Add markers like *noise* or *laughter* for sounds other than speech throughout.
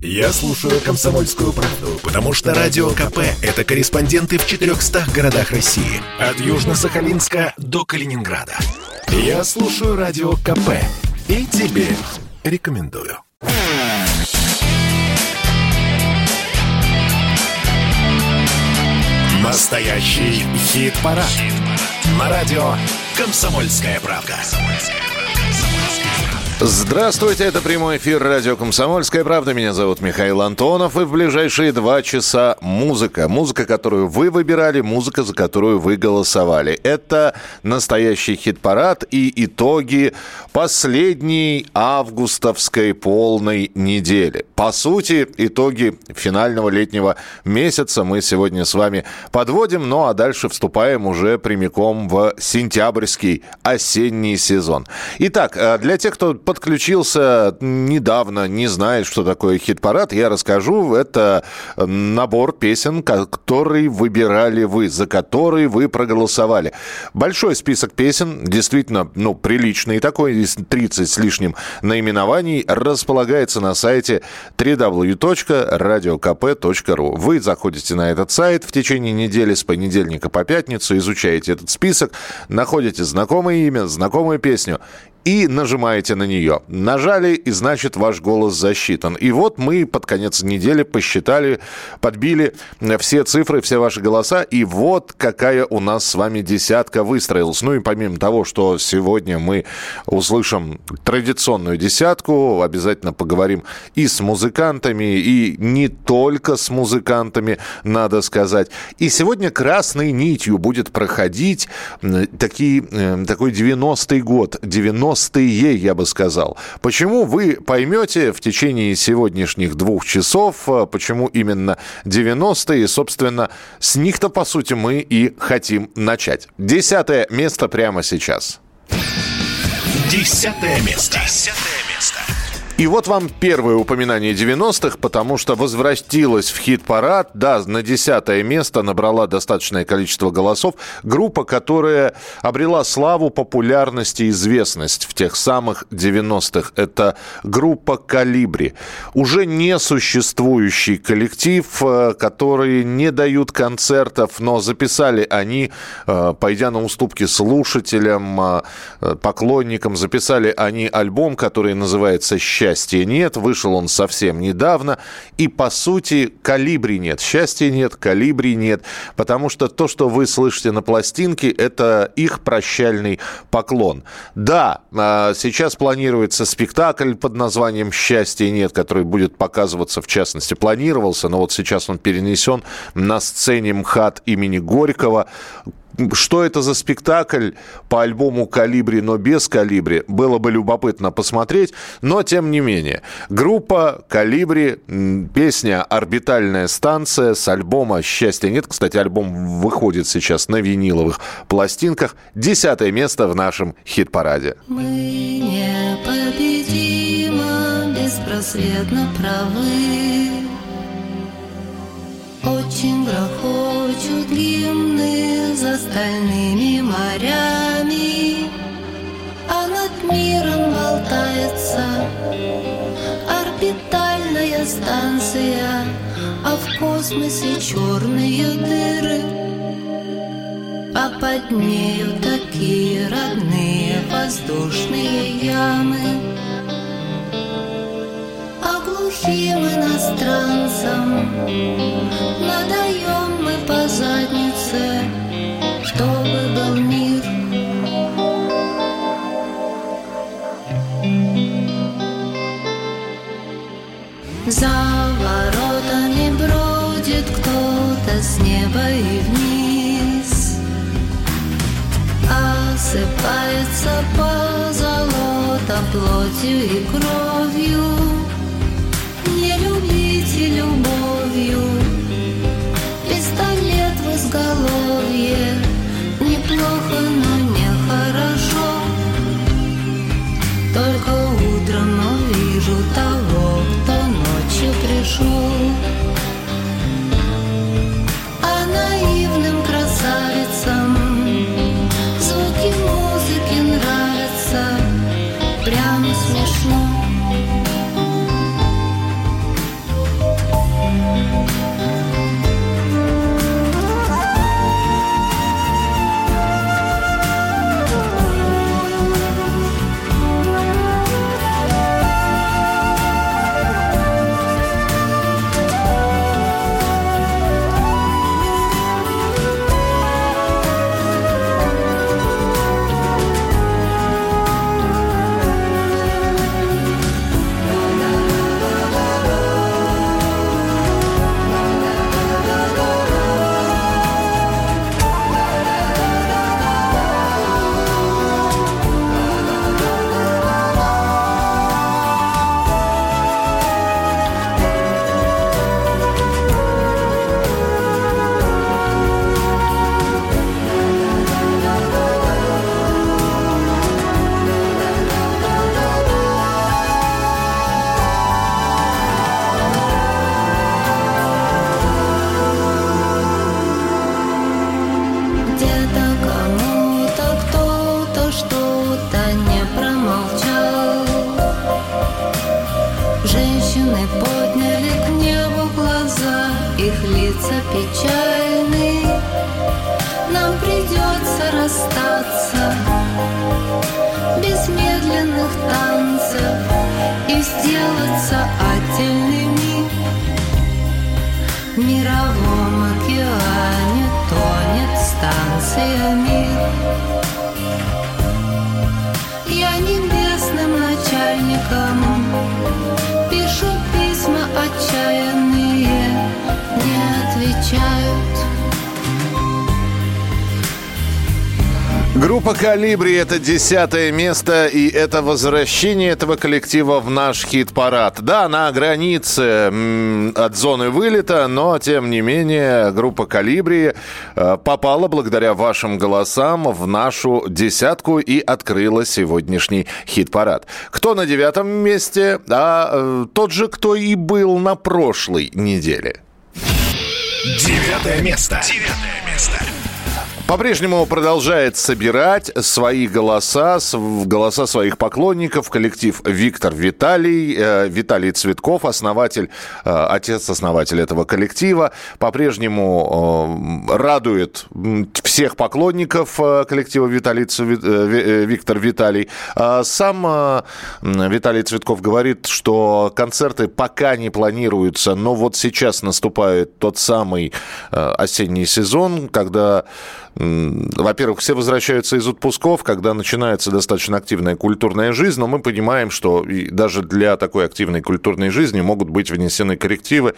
Я слушаю «Комсомольскую правду», потому что «Радио КП» — это корреспонденты в 400 городах России. От Южно-Сахалинска до Калининграда. Я слушаю «Радио КП» и тебе рекомендую. Настоящий хит-парад. Хит На радио «Комсомольская правда». Здравствуйте, это прямой эфир радио «Комсомольская правда». Меня зовут Михаил Антонов, и в ближайшие два часа музыка. Музыка, которую вы выбирали, музыка, за которую вы голосовали. Это настоящий хит-парад и итоги последней августовской полной недели. По сути, итоги финального летнего месяца мы сегодня с вами подводим, ну а дальше вступаем уже прямиком в сентябрьский осенний сезон. Итак, э, для тех, кто подключился недавно, не знает, что такое хит-парад, я расскажу. Это набор песен, который выбирали вы, за которые вы проголосовали. Большой список песен, действительно, ну, приличный такой, 30 с лишним наименований, располагается на сайте www.radiokp.ru. Вы заходите на этот сайт в течение недели с понедельника по пятницу, изучаете этот список, находите знакомое имя, знакомую песню и нажимаете на нее. Нажали, и значит ваш голос засчитан. И вот мы под конец недели посчитали, подбили все цифры, все ваши голоса, и вот какая у нас с вами десятка выстроилась. Ну и помимо того, что сегодня мы услышим традиционную десятку, обязательно поговорим и с музыкантами, и не только с музыкантами, надо сказать. И сегодня красной нитью будет проходить такие, э, такой 90-й год, 90 90-е, я бы сказал. Почему вы поймете в течение сегодняшних двух часов, э, почему именно 90-е, собственно, с них-то, по сути, мы и хотим начать. Десятое место прямо сейчас. Десятое место. Десятое. И вот вам первое упоминание 90-х, потому что возвратилась в хит-парад. Да, на десятое место набрала достаточное количество голосов. Группа, которая обрела славу, популярность и известность в тех самых 90-х. Это группа «Калибри». Уже не существующий коллектив, э, который не дают концертов, но записали они, э, пойдя на уступки слушателям, э, поклонникам, записали они альбом, который называется «Счастье» счастья нет. Вышел он совсем недавно. И, по сути, калибри нет. Счастья нет, калибри нет. Потому что то, что вы слышите на пластинке, это их прощальный поклон. Да, а, сейчас планируется спектакль под названием «Счастья нет», который будет показываться, в частности, планировался, но вот сейчас он перенесен на сцене МХАТ имени Горького что это за спектакль по альбому «Калибри», но без «Калибри», было бы любопытно посмотреть, но тем не менее. Группа «Калибри», песня «Орбитальная станция» с альбома «Счастья нет». Кстати, альбом выходит сейчас на виниловых пластинках. Десятое место в нашем хит-параде. Мы непобедимо, беспросветно правы. Очень грохочут гимны за стальными морями, А над миром болтается орбитальная станция, А в космосе черные дыры, А под нею такие родные воздушные ямы. Глухим иностранцам Надаем мы по заднице, чтобы был мир. За воротами бродит кто-то с неба и вниз. Осыпается по золото плотью и кровью любовью. Пистолет в изголовье Неплохо, но нехорошо. Только утром увижу того, кто ночью пришел «Калибри» — это десятое место, и это возвращение этого коллектива в наш хит-парад. Да, на границе от зоны вылета, но, тем не менее, группа «Калибри» э, попала благодаря вашим голосам в нашу десятку и открыла сегодняшний хит-парад. Кто на девятом месте? А э, тот же, кто и был на прошлой неделе. Девятое место. Девятое место. По-прежнему продолжает собирать свои голоса, голоса своих поклонников коллектив Виктор Виталий, э, Виталий Цветков, основатель, э, отец-основатель этого коллектива. По-прежнему э, радует всех поклонников э, коллектива Виталий э, э, Виктор Виталий. А Сам Виталий Цветков говорит, что концерты пока не планируются, но вот сейчас наступает тот самый осенний сезон, когда Во-первых, все возвращаются из отпусков, когда начинается достаточно активная культурная жизнь, но мы понимаем, что даже для такой активной культурной жизни могут быть внесены коррективы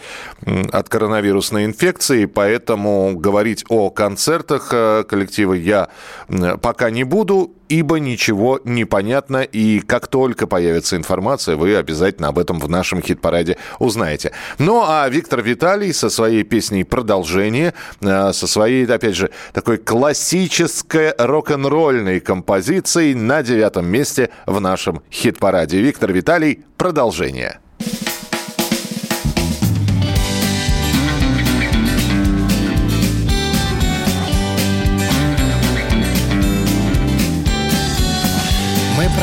от коронавирусной инфекции, поэтому говорить о концертах э, коллектива я пока не буду, ибо ничего не понятно, и как только появится информация, вы обязательно об этом в нашем хит-параде узнаете. Ну, а Виктор Виталий со своей песней «Продолжение», э, со своей, опять же, такой классической рок-н-ролльной композицией на девятом месте в нашем хит-параде. Виктор Виталий «Продолжение».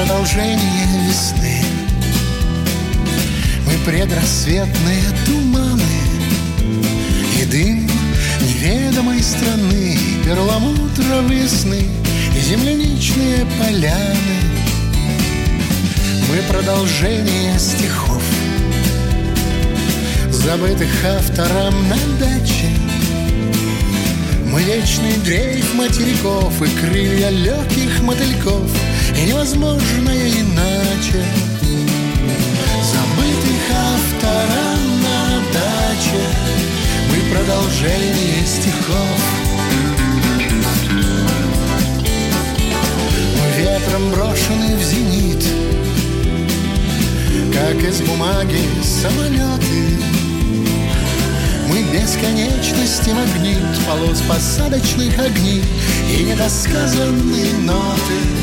Продолжение весны. Мы предрассветные туманы И дым неведомой страны Перламутровые сны И земляничные поляны. Мы продолжение стихов Забытых автором на даче. Мы вечный дрейф материков и крылья легких мотыльков И невозможное иначе. Забытых автором на даче. Мы продолжение стихов. Мы ветром брошены в зенит Как из бумаги самолеты. Мы бесконечности магнит полос посадочных огней и недосказанные ноты.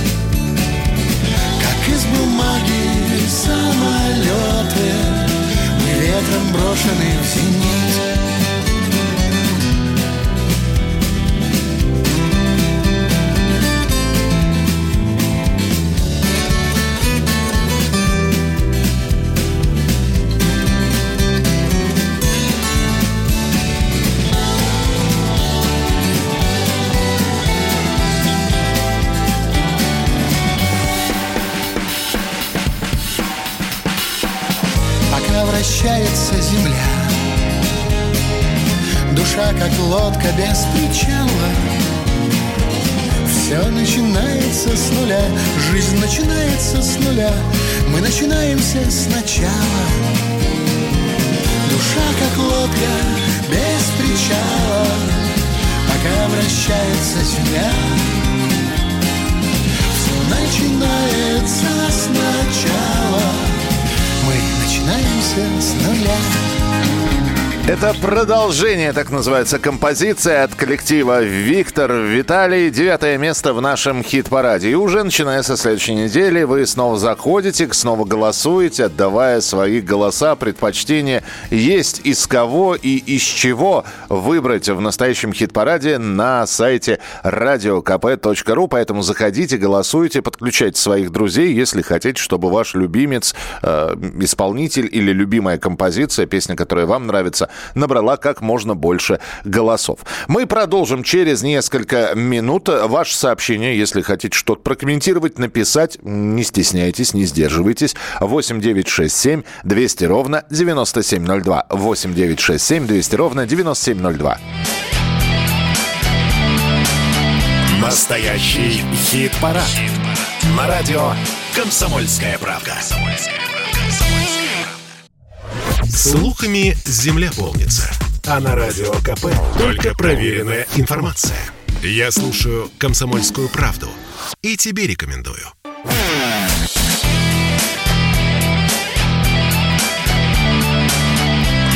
Из бумаги самолеты, мы ветром брошены в зенит. Вращается земля. Душа, как лодка без причала. Все начинается с нуля, жизнь начинается с нуля, мы начинаемся сначала. Душа, как лодка без причала, пока вращается земля. Все начинается сначала. Мы начинаемся с нуля. Это продолжение, так называется, композиция от коллектива «Виктор Виталий». Девятое место в нашем хит-параде. И уже начиная со следующей недели вы снова заходите, снова голосуете, отдавая свои голоса, предпочтения. Есть из кого и из чего выбрать в настоящем хит-параде на сайте radiokp.ru. Поэтому заходите, голосуйте, подключайте своих друзей, если хотите, чтобы ваш любимец, э, исполнитель или любимая композиция, песня, которая вам нравится, набрала как можно больше голосов. Мы продолжим через несколько минут. Ваше сообщение, если хотите что-то прокомментировать, написать, не стесняйтесь, не сдерживайтесь. 8 9 6 7 200 ровно 9702. 8 9 6 7 200 ровно 9702. Настоящий хит-парад. Хит На радио «Комсомольская правка». «Комсомольская правка». Слухами земля полнится. А на радио КП только проверенная информация. Я слушаю «Комсомольскую правду» и тебе рекомендую.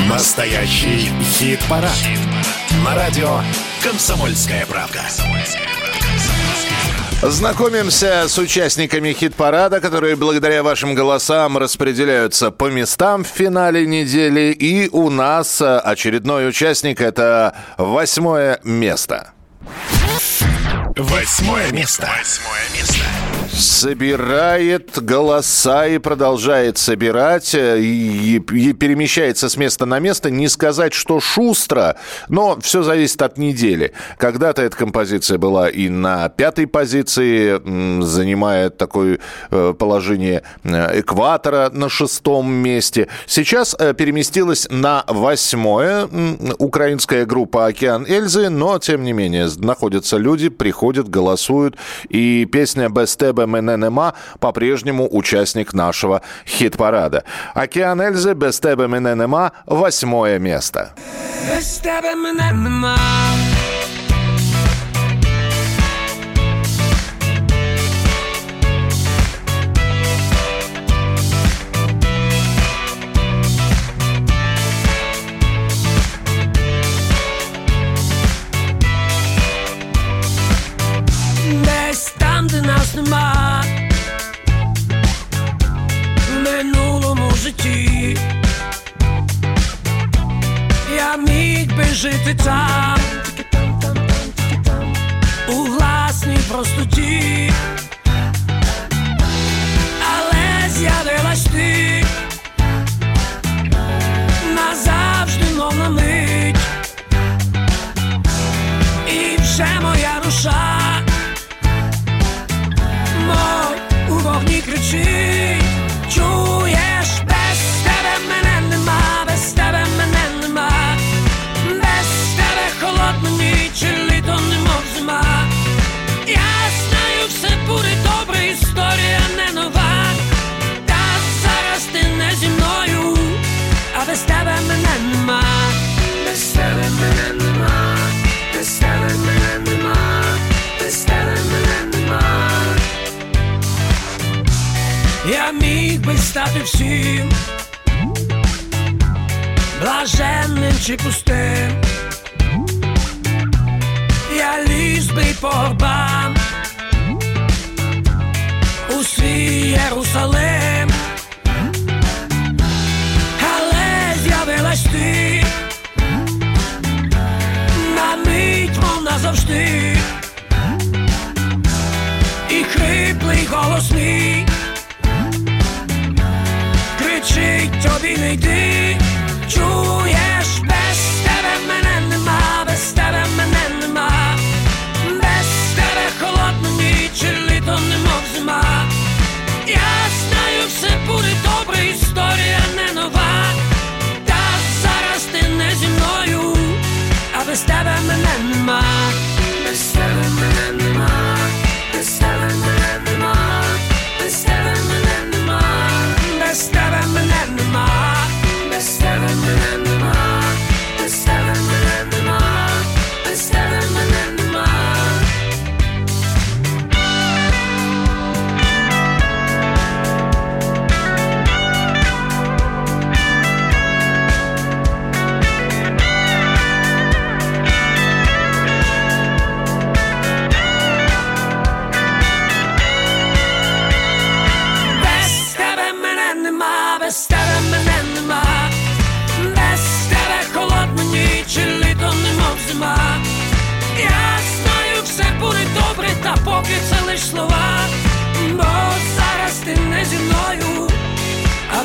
Настоящий хит-парад. Хит на радио «Комсомольская правда». «Комсомольская правда». Знакомимся с участниками хит-парада, которые благодаря вашим голосам распределяются по местам в финале недели. И у нас очередной участник – это восьмое место. Восьмое место. Восьмое место собирает голоса и продолжает собирать, э, и, и перемещается с места на место. Не сказать, что шустро, но все зависит от недели. Когда-то эта композиция была и на пятой позиции, занимает такое э, положение э, экватора на шестом месте. Сейчас переместилась на восьмое украинская группа «Океан Эльзы», но, тем не менее, находятся люди, приходят, голосуют, и песня «Без тебе мене нема» по-прежнему участник нашего хит-парада. «Океан Эльзы» «Без тебе мене нема» восьмое место. Без жити там, у власній простоті, але з'явилась ти. Назавжди, мов на мить, і вже моя душа, мов у вогні кричить, нема, без тебе мене нема, без тебе мене нема, без тебе мене нема. Я міг би стати всім. Блаженним чи пустим. Я ліз би по горбам. У свій Єрусалим, ти на мить, мов назавжди, і хриплий голос мій кричить тобі не йди, чуєш без тебе мене нема, без тебе мене нема. літо немов зима. Я знаю, все буде добре, історія не нова. А без тебе мене нема, без тебе мене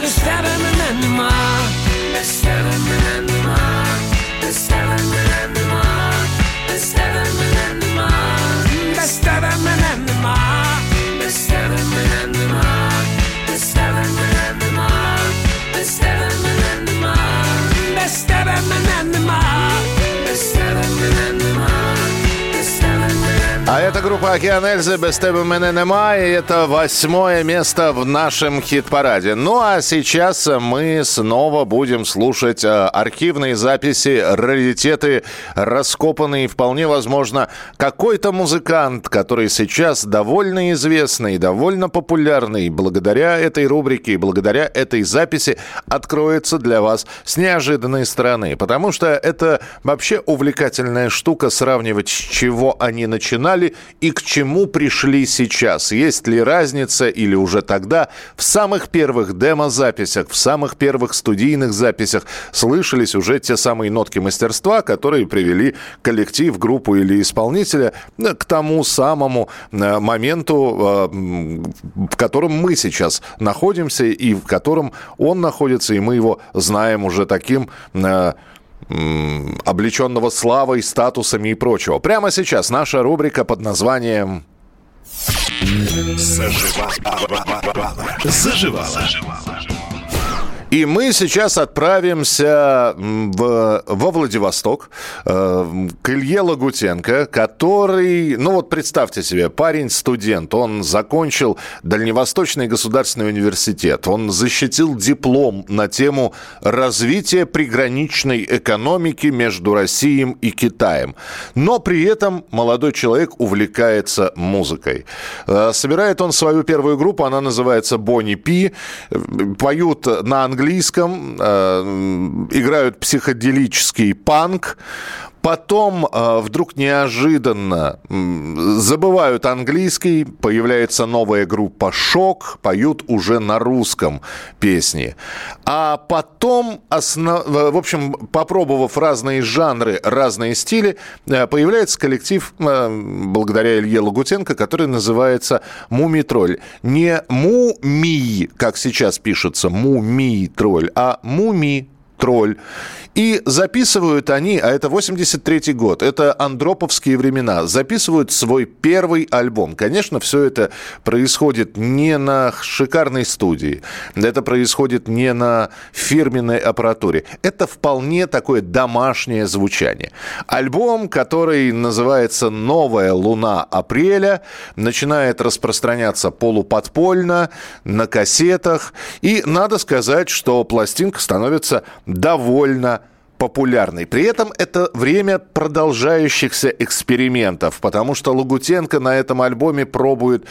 Best ever man in the mind. Это группа «Океан Эльзы» «Без тебя мене нема», и это восьмое место в нашем хит-параде. Ну а сейчас мы снова будем слушать э, архивные записи, раритеты, раскопанные, вполне возможно, какой-то музыкант, который сейчас довольно известный, довольно популярный, благодаря этой рубрике благодаря этой записи откроется для вас с неожиданной стороны. Потому что это вообще увлекательная штука сравнивать, с чего они начинали и к чему пришли сейчас. Есть ли разница или уже тогда в самых первых демо-записях, в самых первых студийных записях слышались уже те самые нотки мастерства, которые привели коллектив, группу или исполнителя э, к тому самому э, моменту, э, в котором мы сейчас находимся и в котором он находится, и мы его знаем уже таким м, облеченного славой, статусами и прочего. Прямо сейчас наша рубрика под названием Заживала. И мы сейчас отправимся в, во Владивосток э, к Илье Лагутенко, который, ну вот представьте себе, парень-студент, он закончил Дальневосточный государственный университет, он защитил диплом на тему развития приграничной экономики между Россией и Китаем. Но при этом молодой человек увлекается музыкой. Э, Собирает он свою первую группу, она называется Бонни Пи, поют на английском, э, играют психоделический панк, Потом э, вдруг неожиданно забывают английский, появляется новая группа «Шок», поют уже на русском песни. А потом, основ... в общем, попробовав разные жанры, разные стили, э, появляется коллектив, э, благодаря Илье Лагутенко, который называется «Мумий-тролль». Не «Мумий», как сейчас пишется, «Мумий-тролль», а «Муми тролль. И записывают они, а это 83-й год, это андроповские времена, записывают свой первый альбом. Конечно, все это происходит не на шикарной студии, это происходит не на фирменной аппаратуре. Это вполне такое домашнее звучание. Альбом, который называется «Новая луна апреля», начинает распространяться полуподпольно, на кассетах. И надо сказать, что пластинка становится довольно популярной. При этом это время продолжающихся экспериментов, потому что Лагутенко на этом альбоме пробует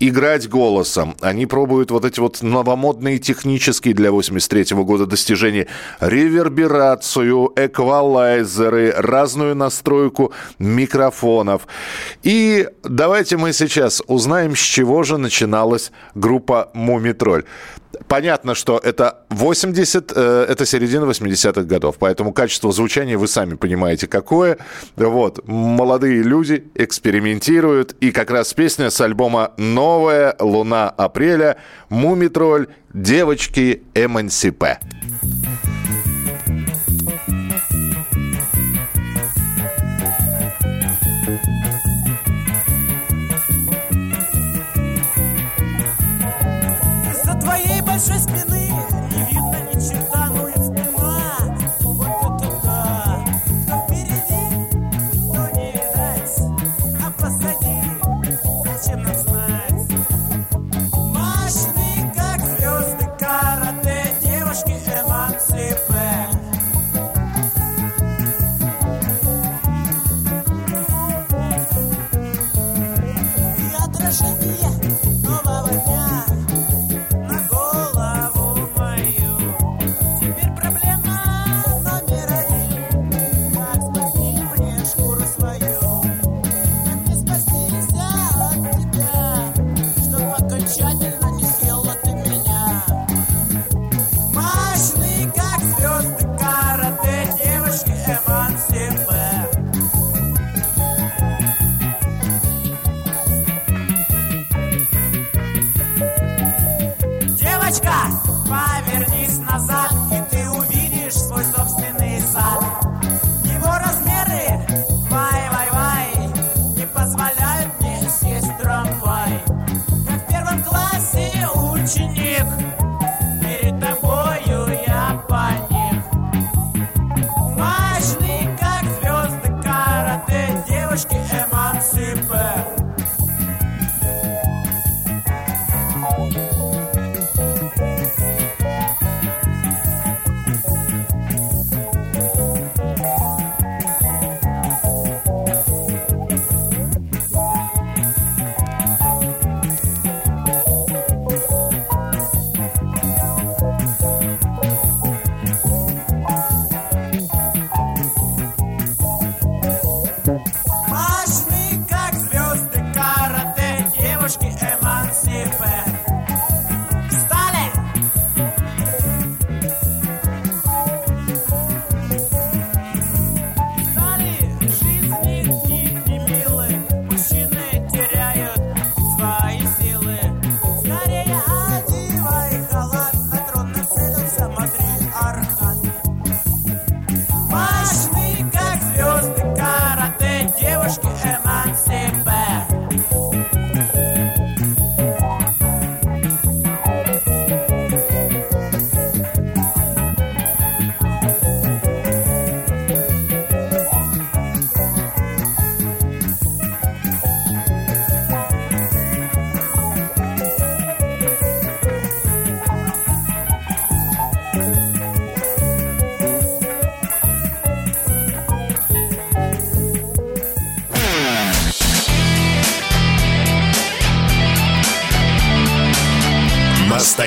играть голосом. Они пробуют вот эти вот новомодные технические для 83 -го года достижения. Реверберацию, эквалайзеры, разную настройку микрофонов. И давайте мы сейчас узнаем, с чего же начиналась группа «Мумитроль». Понятно, что это 80, э, это середина 80-х годов, поэтому качество звучания вы сами понимаете какое. Вот, молодые люди экспериментируют, и как раз песня с альбома «Новая луна апреля» «Мумитроль. Девочки Эмансипе». моей большой спины.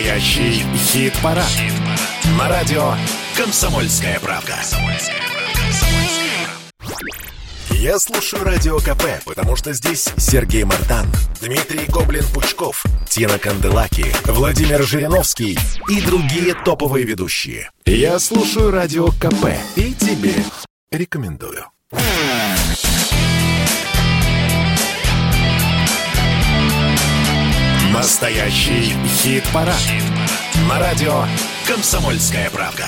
Настоящий хит-парад. На радио «Комсомольская правда». Я слушаю Радио КП, потому что здесь Сергей Мартан, Дмитрий Гоблин-Пучков, Тина Канделаки, Владимир Жириновский и другие топовые ведущие. Я слушаю Радио КП и тебе рекомендую. Настоящий хит-парад. На радио «Комсомольская правда».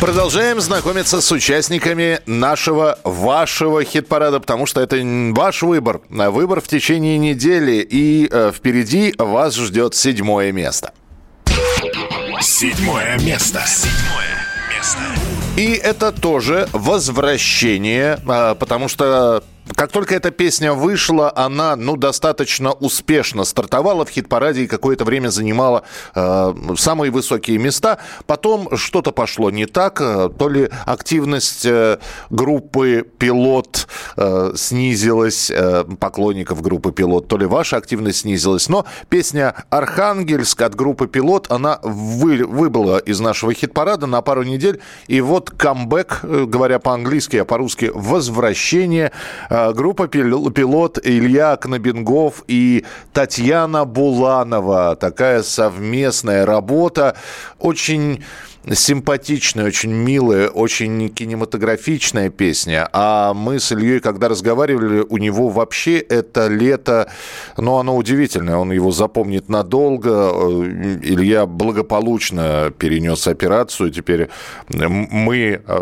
Продолжаем знакомиться с участниками нашего, вашего хит-парада, потому что это ваш выбор. Выбор в течение недели, и э, впереди вас ждет седьмое место. Седьмое место. Седьмое место. И это тоже возвращение, э, потому что как только эта песня вышла, она, ну, достаточно успешно стартовала в хит-параде и какое-то время занимала э, самые высокие места. Потом что-то пошло не так, э, то ли активность э, группы «Пилот» э, снизилась, э, поклонников группы «Пилот», то ли ваша активность снизилась. Но песня «Архангельск» от группы «Пилот», она вы, выбыла из нашего хит-парада на пару недель. И вот камбэк, э, говоря по-английски, а по-русски «Возвращение» э, Группа «Пилот» Илья Кнобингов и Татьяна Буланова. Такая совместная работа. Очень симпатичная, очень милая, очень кинематографичная песня. А мы с Ильей, когда разговаривали, у него вообще это лето, ну, оно удивительное, он его запомнит надолго. Э, Илья благополучно перенес операцию. Теперь мы э,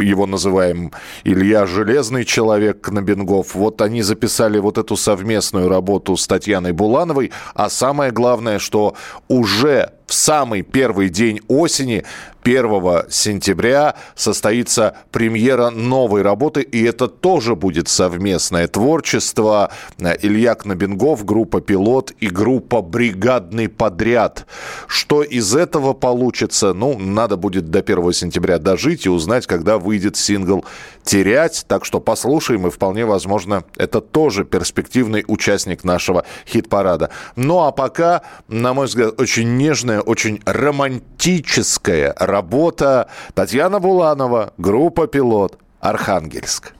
его называем Илья Железный человек Кнобенгов. Вот они записали вот эту совместную работу с Татьяной Булановой. А самое главное, что уже в самый первый день осени 1 сентября состоится премьера новой работы, и это тоже будет совместное творчество. Илья Кнобенгов, группа «Пилот» и группа «Бригадный подряд». Что из этого получится, ну, надо будет до 1 сентября дожить и узнать, когда выйдет сингл «Терять». Так что послушаем, и вполне возможно, это тоже перспективный участник нашего хит-парада. Ну, а пока, на мой взгляд, очень нежная, очень романтическая работа. Татьяна Буланова, группа «Пилот», Архангельск.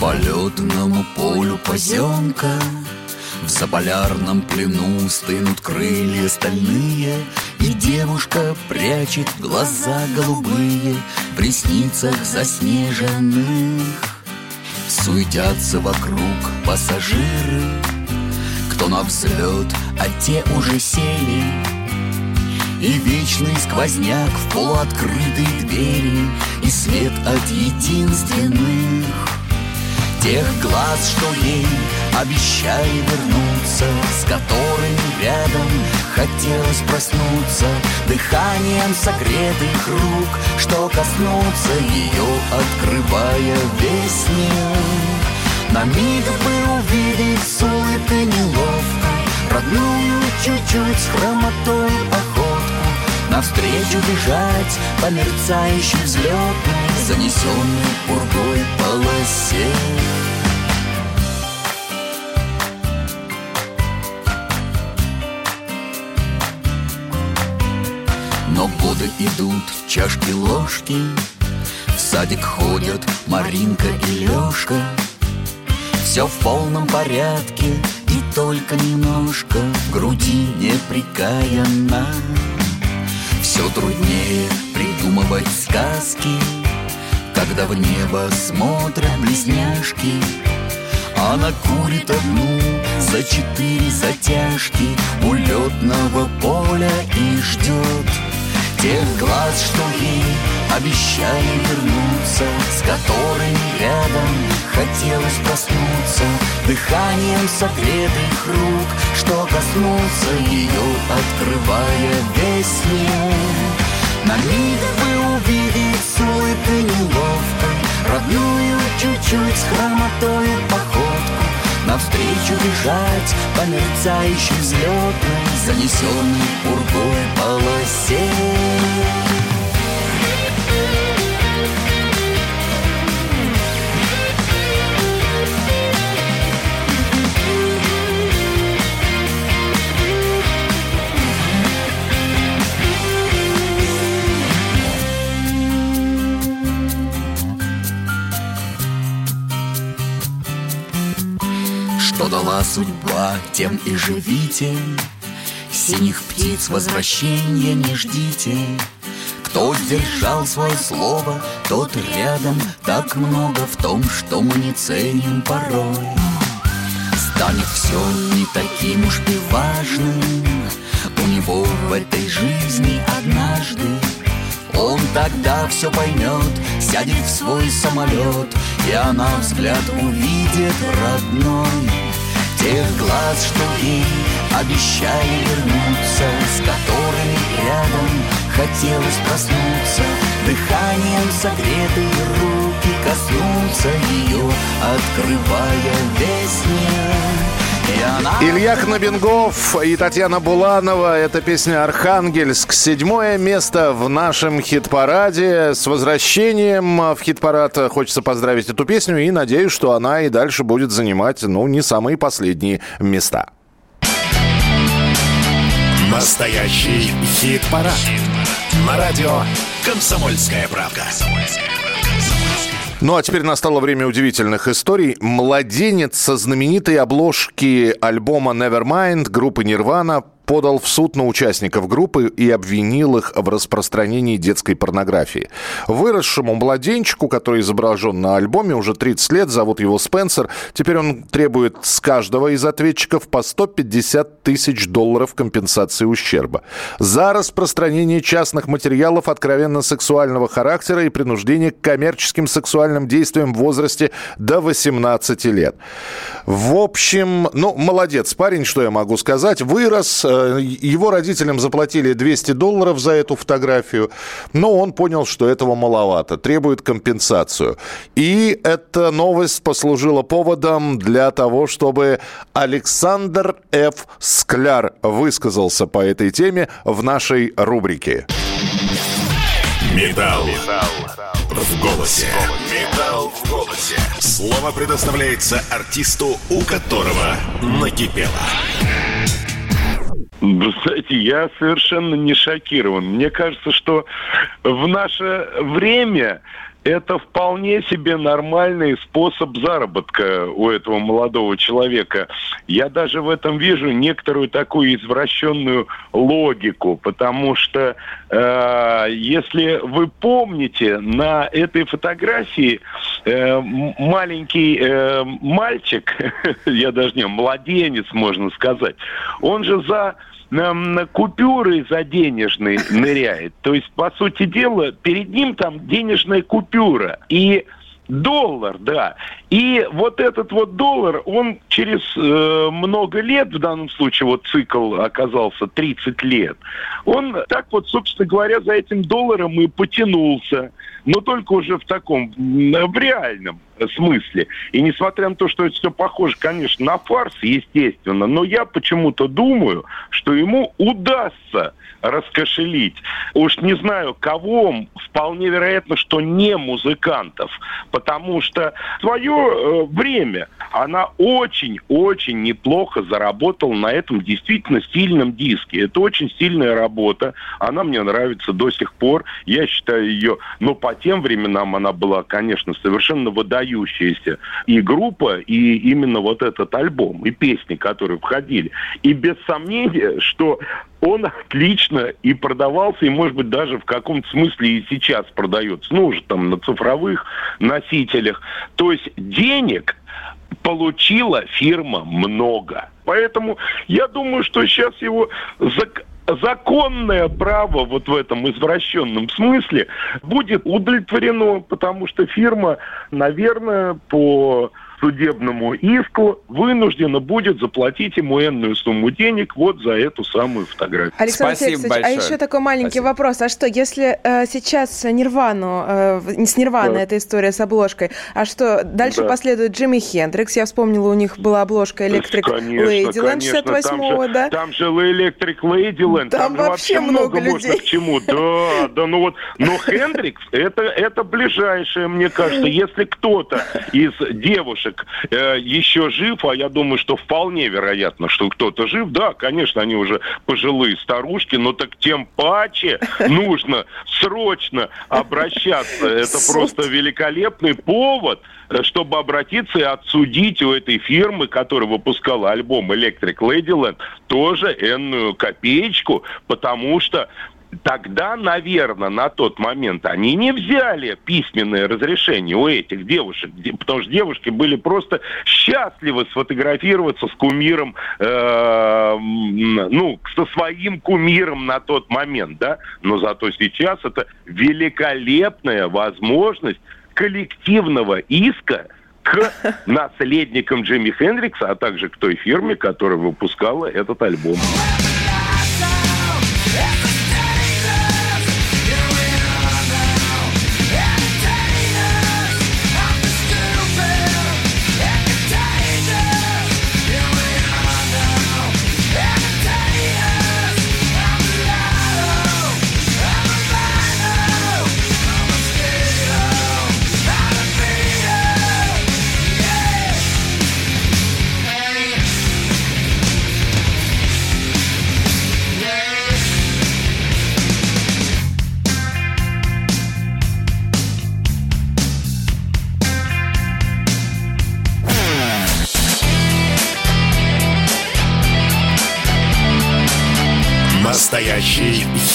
По летному полю поземка В заполярном плену стынут крылья стальные И девушка прячет глаза голубые В ресницах заснеженных. Суетятся вокруг пассажиры Кто на взлет, а те уже сели. И вечный сквозняк в полуоткрытые двери И свет от единственных Тех глаз, что ей обещали вернуться С которыми рядом хотелось проснуться Дыханием согретых рук Что коснуться ее, открывая весь мир На миг бы увидеть с улыбкой Родную чуть-чуть с хромотой походку Навстречу бежать по мерцающей взлетной Занесенной пургой полосе. Но годы идут, чашки, ложки В садик ходят Маринка и Лешка Все в полном порядке И только немножко В груди неприкаянно Все труднее придумывать сказки Когда в небо смотрят близняшки она курит одну за четыре затяжки У летного поля и ждет Тех глаз, что ей обещали вернуться С которыми рядом хотелось проснуться. Дыханием согретых рук Что коснуться ее, открывая весь мир. На миг бы увидеть с улыбкой неловкой Родную чуть-чуть с хромотой походку. Навстречу бежать по мерцающей взлетной, занесенной пургой полосе. Что дала судьба, тем и живите. Синих птиц возвращения не ждите. Кто сдержал свое слово, тот рядом. Так много в том, что мы не ценим порой. Станет все не таким уж и важным. У него в этой жизни однажды он тогда все поймет, сядет в свой самолет, И она взгляд увидит родной. Тех глаз, что ей обещали вернуться, С которыми рядом хотелось проснуться, Дыханием согретые руки коснуться ее, Открывая весь мир. Илья Кнобингов и Татьяна Буланова. Это песня «Архангельск». Седьмое место в нашем хит-параде. С возвращением в хит-парад хочется поздравить эту песню и надеюсь, что она и дальше будет занимать, ну, не самые последние места. Настоящий хит-парад. На радио «Комсомольская правда». Ну а теперь настало время удивительных историй. Младенец со знаменитой обложки альбома Nevermind группы Nirvana подал в суд на участников группы и обвинил их в распространении детской порнографии. Выросшему младенчику, который изображен на альбоме, уже 30 лет, зовут его Спенсер. Теперь он требует с каждого из ответчиков по 150 тысяч долларов компенсации ущерба. За распространение частных материалов откровенно сексуального характера и принуждение к коммерческим сексуальным действиям в возрасте до 18 лет. В общем, ну, молодец парень, что я могу сказать. Вырос, э, его родителям заплатили 200 долларов за эту фотографию, но он понял, что этого маловато, требует компенсацию. И эта новость послужила поводом для того, чтобы Александр Ф. Скляр высказался по этой теме в нашей рубрике. Металл. В голосе. Металл в голосе. Слово предоставляется артисту, у которого накипело. Вы знаете, я совершенно не шокирован. Мне кажется, что в наше время это вполне себе нормальный способ заработка у этого молодого человека. Я даже в этом вижу некоторую такую извращенную логику, потому что э, если вы помните, на этой фотографии э, маленький э, мальчик, *laughs* я даже не младенец, можно сказать, он же за эм, купюры за денежные *laughs* ныряет. То есть, по сути дела, перед ним там денежная купюра. И доллар, да. И вот этот вот доллар, он через э, много лет, в данном случае вот цикл оказался 30 лет, он так вот, собственно говоря, за этим долларом и потянулся. Но только уже в таком, в реальном смысле. И несмотря на то, что это все похоже, конечно, на фарс, естественно, но я почему-то думаю, что ему удастся раскошелить. Уж не знаю, кого, вполне вероятно, что не музыкантов, потому что свое э, время она очень-очень неплохо заработала на этом действительно сильном диске. Это очень сильная работа, она мне нравится до сих пор, я считаю ее, но по тем временам она была, конечно, совершенно выдающаяся и группа, и именно вот этот альбом, и песни, которые входили. И без сомнения, что он отлично и продавался, и, может быть, даже в каком-то смысле и сейчас продается. Ну, уже там на цифровых носителях. То есть денег получила фирма много. Поэтому я думаю, что сейчас его зак- законное право вот в этом извращенном смысле будет удовлетворено, потому что фирма, наверное, по судебному иску вынуждена будет заплатить ему энную сумму денег вот за эту самую фотографию. Александр Спасибо Феликсович, а большое. еще такой маленький Спасибо. вопрос. А что, если э, сейчас Нирвану, э, с Нирваной Да. эта история с обложкой, а что, дальше Да. последует Джимми Хендрикс, я вспомнила, у них была обложка Electric Ladyland конечно, 68-го, там же, да? Там же Electric Ladyland, Там же вообще много можно людей. к чему. Да, да, ну вот, но Хендрикс, это, это ближайшее, мне кажется. Если кто-то из девушек э, еще жив, а я думаю, что вполне вероятно, что кто-то жив, да, конечно, они уже пожилые старушки, но так тем паче нужно срочно обращаться. *laughs* Это просто великолепный повод, э, чтобы обратиться и отсудить у этой фирмы, которая выпускала альбом Electric Ladyland, тоже энную копеечку, потому что Тогда, наверное, на тот момент они не взяли письменное разрешение у этих девушек, де- потому что девушки были просто счастливы сфотографироваться с кумиром, э, ну, со своим кумиром на тот момент, да. Но зато сейчас это великолепная возможность коллективного иска к *laughs* наследникам Джимми Хендрикса, а также к той фирме, которая выпускала этот альбом.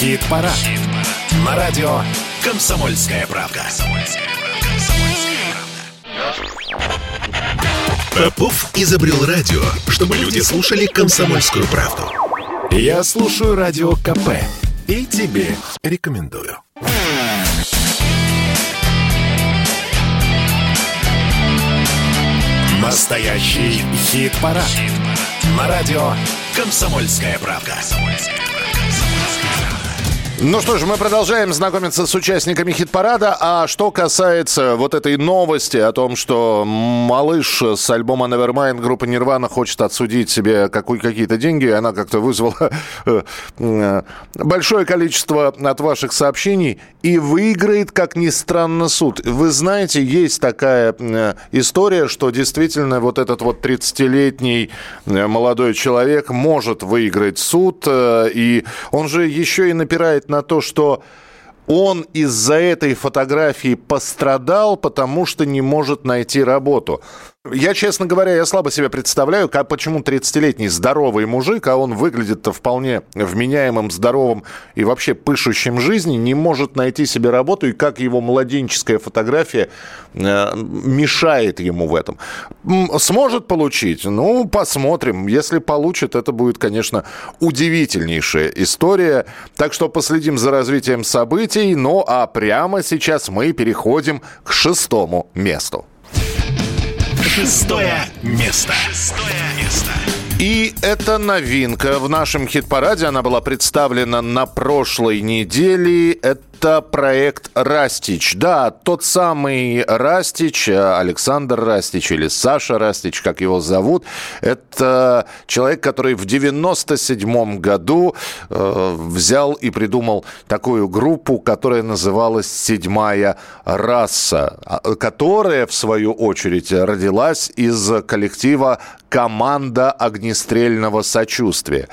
Хит-парад. На радио «Комсомольская правда». Попов изобрел радио, чтобы люди слушали комсомольскую правду. Я слушаю радио КП и тебе рекомендую. Настоящий хит-парад. На радио «Комсомольская правда». Ну что ж, мы продолжаем знакомиться с участниками хит-парада. А что касается вот этой новости о том, что малыш с альбома Nevermind группы Нирвана хочет отсудить себе какие-то деньги, она как-то вызвала э, э, большое количество от ваших сообщений и выиграет, как ни странно, суд. Вы знаете, есть такая э, история, что действительно вот этот вот 30-летний э, молодой человек может выиграть суд, и он же еще и напирает на то, что он из-за этой фотографии пострадал, потому что не может найти работу. Я, честно говоря, я слабо себе представляю, как, почему 30-летний здоровый мужик, а он выглядит-то вполне вменяемым, здоровым и вообще пышущим жизни, не может найти себе работу, и как его младенческая фотография э, мешает ему в этом. Сможет получить? Ну, посмотрим. Если получит, это будет, конечно, удивительнейшая история. Так что последим за развитием событий. Ну, а прямо сейчас мы переходим к шестому месту. Шестое место. Шестое место. И это новинка в нашем хит-параде. Она была представлена на прошлой неделе. Это проект «Растич». Да, тот самый Растич, э, Александр Растич или Саша Растич, как его зовут. Это человек, который в 97 году э, взял и придумал такую группу, которая называлась «Седьмая раса», а, которая, в свою очередь, родилась из коллектива команда огнестрельного сочувствия.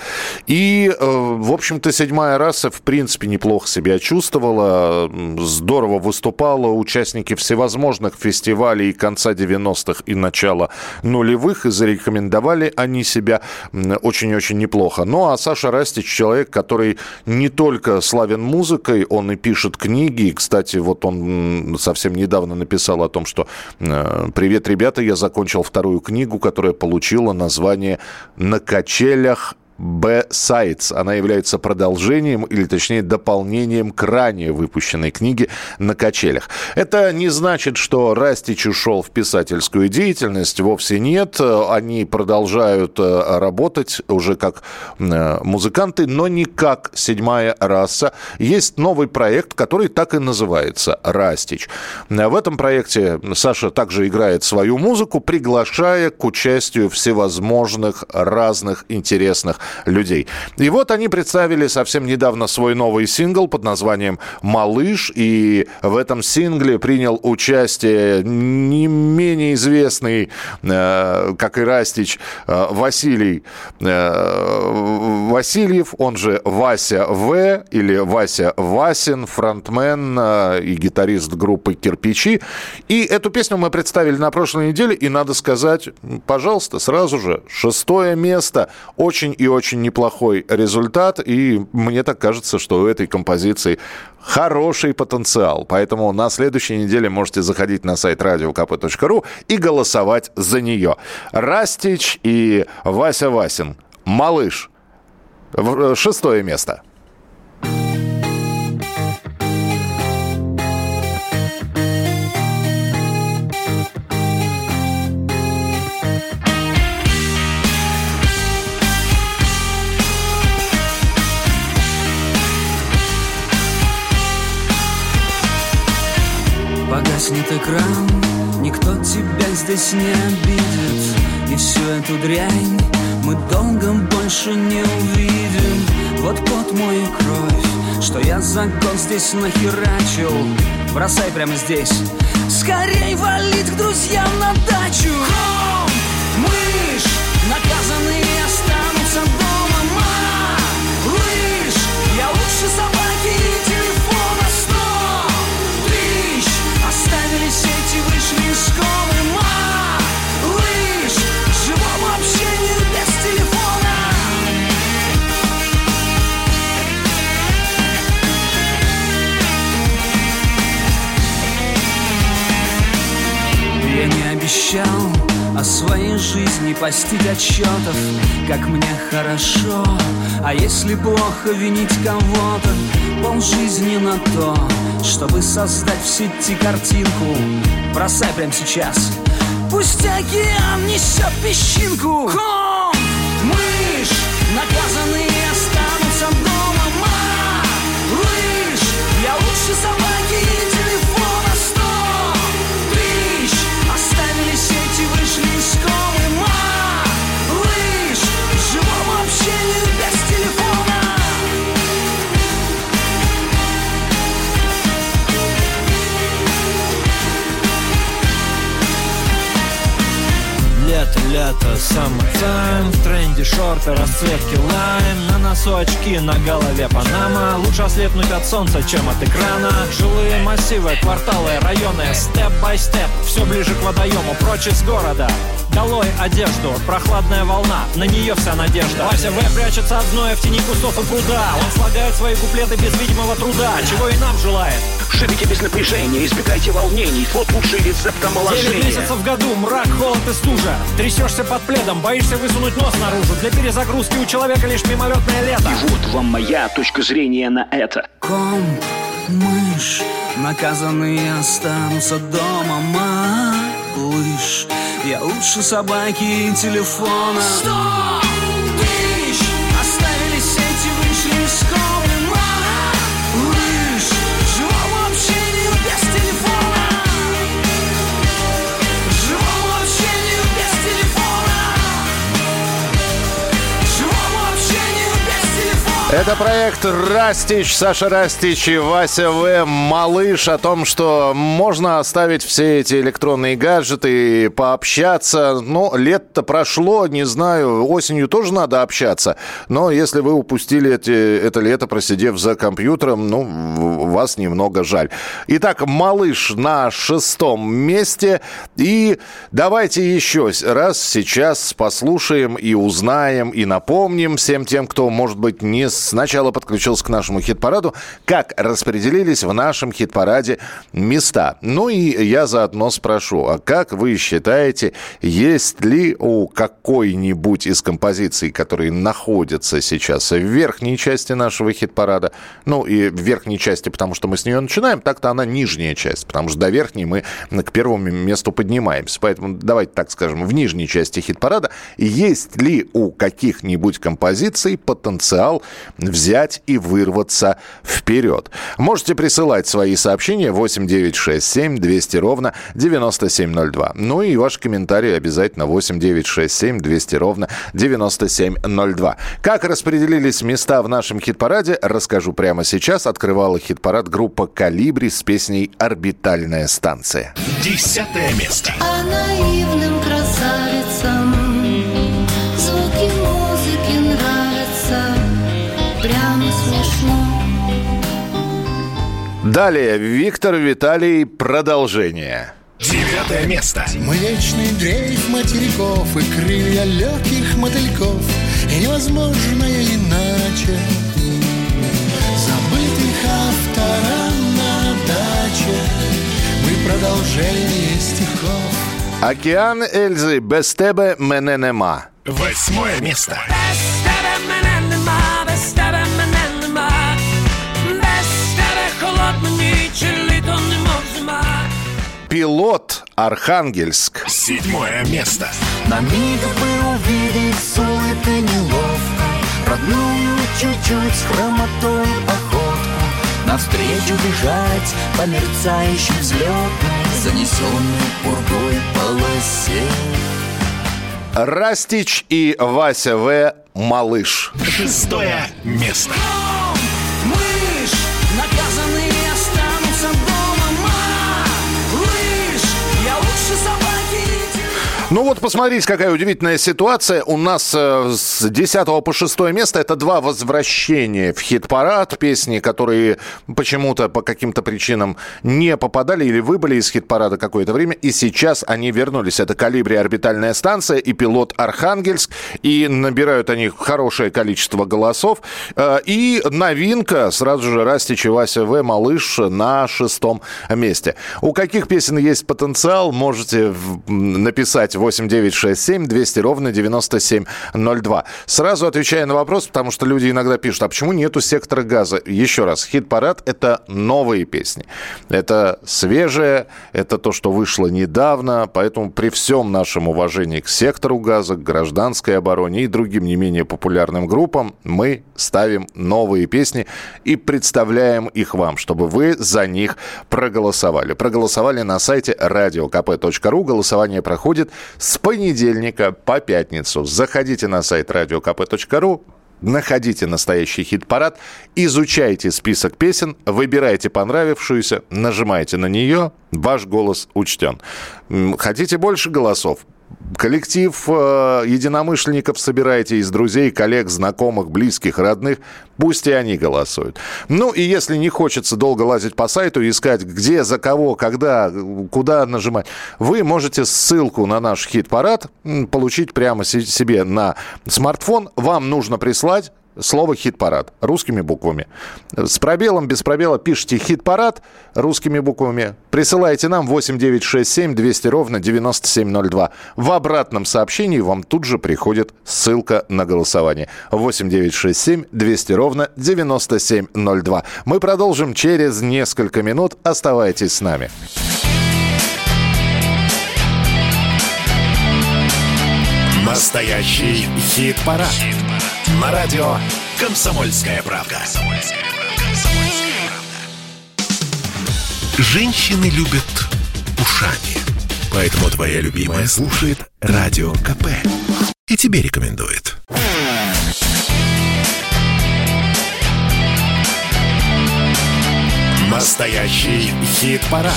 И, э, в общем-то, седьмая раса, в принципе, неплохо себя чувствовала, м, здорово выступала, участники всевозможных фестивалей конца 90-х и начала нулевых, и зарекомендовали они себя очень-очень неплохо. Ну, а Саша Растич человек, который не только славен музыкой, он и пишет книги. И, кстати, вот он совсем недавно написал о том, что э, «Привет, ребята, я закончил вторую книгу, которая получила название «На качелях B-Sides. Она является продолжением, или точнее дополнением к ранее выпущенной книге «На качелях». Это не значит, что Растич ушел в писательскую деятельность. Вовсе нет. Они продолжают э, работать уже как э, музыканты, но не как седьмая раса. Есть новый проект, который так и называется «Растич». В этом проекте Саша также играет свою музыку, приглашая к участию всевозможных разных интересных людей. И вот они представили совсем недавно свой новый сингл под названием «Малыш». И в этом сингле принял участие не менее известный, э, как и Растич, э, Василий э, Васильев, он же Вася В. или Вася Васин, фронтмен э, и гитарист группы «Кирпичи». И эту песню мы представили на прошлой неделе, и надо сказать, пожалуйста, сразу же, шестое место. Очень и очень неплохой результат, и мне так кажется, что у этой композиции хороший потенциал. Поэтому на следующей неделе можете заходить на сайт radiokp.ru и голосовать за нее. Растич и Вася Васин. Малыш. В- Шестое место. Здесь не обидит И всю эту дрянь мы долго больше не увидим. Вот пот мой кровь, что я за год здесь нахерачил. Бросай прямо здесь, скорей валить к друзьям на дачу. Хом, мышь, наказанные останутся дома. Малыш, я лучше собаки и телефона сто. Тысяч, оставили сети, вышли из школы обещал о своей жизни постить отчетов, как мне хорошо. А если плохо винить кого-то, пол жизни на то, чтобы создать в сети картинку. Бросай прямо сейчас. Пусть океан несет песчинку. Ком, мышь, наказанные останутся дома. Малыш, я лучше собаки Лето, summertime В тренде шорты, расцветки лайм. На носу очки, на голове панама. Лучше ослепнуть от солнца, чем от экрана. Жилые массивы, кварталы, районы. Step-by-step, все ближе к водоему Прочь из города Долой одежду, прохладная волна, на нее вся надежда. Вася В прячется от зноя в тени кустов и пруда. Он слагает свои куплеты без видимого труда Чего и нам желает. Живите без напряжения, избегайте волнений. Вот лучший рецепт Девять омоложения месяцев в году, мрак, холод и стужа. Трясешься под пледом, боишься высунуть нос наружу. Для перезагрузки у человека лишь мимолетное лето. И вот вам моя точка зрения на это. Ком, мышь, наказанные останутся дома Малыш, я лучше собаки и телефона. Сто Это проект «Растич», Саша Растич и Вася В. Малыш о том, что можно оставить все эти электронные гаджеты и пообщаться. Ну, лето прошло, не знаю, осенью тоже надо общаться. Но если вы упустили эти, это лето, просидев за компьютером, ну, вас немного жаль. Итак, «Малыш» на шестом месте. И давайте еще раз сейчас послушаем и узнаем, и напомним всем тем, кто, может быть, не сначала подключился к нашему хит-параду, как распределились в нашем хит-параде места. Ну и я заодно спрошу, а как вы считаете, есть ли у какой-нибудь из композиций, которые находятся сейчас в верхней части нашего хит-парада, ну и в верхней части, потому что мы с нее начинаем, так-то она нижняя часть, потому что до верхней мы к первому месту поднимаемся. Поэтому давайте так скажем, в нижней части хит-парада есть ли у каких-нибудь композиций потенциал взять и вырваться вперед? Можете присылать свои сообщения 8967 200 ровно 9702. Ну и ваши комментарии обязательно 8967 200 ровно 9702. Как распределились места в нашем хит-параде, расскажу прямо сейчас. Открывала хит-парад группа «Калибри» с песней «Орбитальная станция». Десятое место. А наивным красавицам Далее Виктор Виталий продолжение. Девятое место. Мы вечный дрейф материков И крылья легких мотыльков И невозможное иначе Забытых автора на даче Мы продолжение стихов Океан Эльзы без тебе мене нема. Восьмое место. Без тебе Пилот Архангельск. Седьмое место. На миг бы увидеть с улыбкой неловко Родную чуть-чуть с хромотой походку Навстречу бежать по мерцающей взлетной Занесенной пургой полосе Растич и Вася В. Малыш. Шестое место. Ну вот посмотрите, какая удивительная ситуация. У нас э, с 10 по 6 место это два возвращения в хит-парад. Песни, которые почему-то по каким-то причинам не попадали или выбыли из хит-парада какое-то время. И сейчас они вернулись. Это «Калибри. Орбитальная станция» и «Пилот Архангельск». И набирают они хорошее количество голосов. Э, И новинка, сразу же Растич Вася В. Малыш на шестом месте. У каких песен есть потенциал, можете в- м, написать 8967 200 ровно 9702. Сразу отвечая на вопрос, потому что люди иногда пишут, а почему нету сектора газа? Еще раз, хит-парад – это новые песни. Это свежее, это то, что вышло недавно, поэтому при всем нашем уважении к сектору газа, к гражданской обороне и другим не менее популярным группам, мы ставим новые песни и представляем их вам, чтобы вы за них проголосовали. Проголосовали на сайте radiokp.ru. Голосование проходит с понедельника по пятницу. Заходите на сайт radiokp.ru, Находите настоящий хит-парад, изучайте список песен, выбирайте понравившуюся, нажимайте на нее, ваш голос учтен. Хотите больше голосов? Коллектив э, единомышленников собирайте из друзей, коллег, знакомых, близких, родных. Пусть и они голосуют. Ну и если не хочется долго лазить по сайту и искать, где, за кого, когда, куда нажимать, вы можете ссылку на наш хит-парад получить прямо се- себе на смартфон. Вам нужно прислать слово «хит-парад» русскими буквами. С пробелом, без пробела пишите «хит-парад» русскими буквами. Присылайте нам 8967 200 ровно 9702. В обратном сообщении вам тут же приходит ссылка на голосование. 8967 200 ровно 9702. Мы продолжим через несколько минут. Оставайтесь с нами. Настоящий хит-парад. На радио «Комсомольская правда». Женщины любят ушами. Поэтому твоя любимая слушает Радио КП. И тебе рекомендует. Настоящий хит-парад.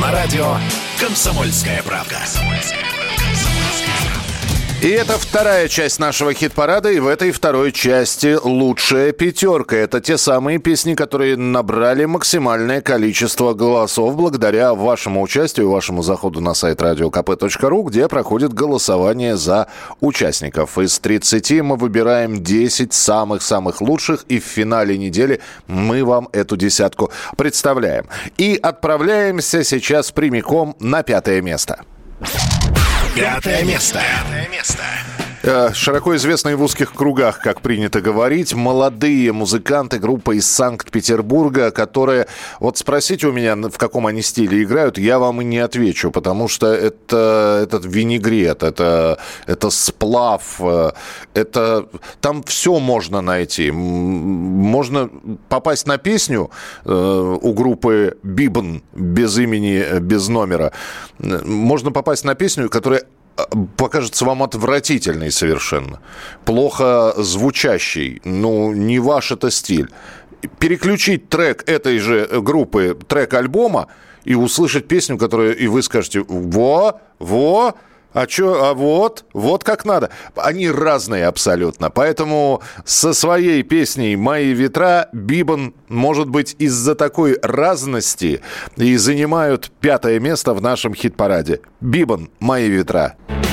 На радио «Комсомольская правда». И это вторая часть нашего хит-парада, и в этой второй части лучшая пятерка. Это те самые песни, которые набрали максимальное количество голосов благодаря вашему участию, вашему заходу на сайт radiokp.ru, где проходит голосование за участников. Из 30 мы выбираем 10 самых-самых лучших, и в финале недели мы вам эту десятку представляем. И отправляемся сейчас прямиком на пятое место. Пятое место. Пятое место. Э, Широко известные в узких кругах, как принято говорить, молодые музыканты, группа из Санкт-Петербурга, которые, вот спросите у меня, в каком они стиле играют, я вам и не отвечу, потому что это этот винегрет, это, это сплав, э, это там все можно найти. Можно попасть на песню э, у группы Бибн без имени, без номера. Можно попасть на песню, которая покажется вам отвратительной совершенно, плохо звучащий, ну, не ваш это стиль. Переключить трек этой же группы, трек альбома, и услышать песню, которую, и вы скажете, во, во, а что, а вот, вот как надо. Они разные абсолютно. Поэтому со своей песней «Мои ветра» Бибан, может быть, из-за такой разности и занимают пятое место в нашем хит-параде. Бибан «Мои ветра». Сколько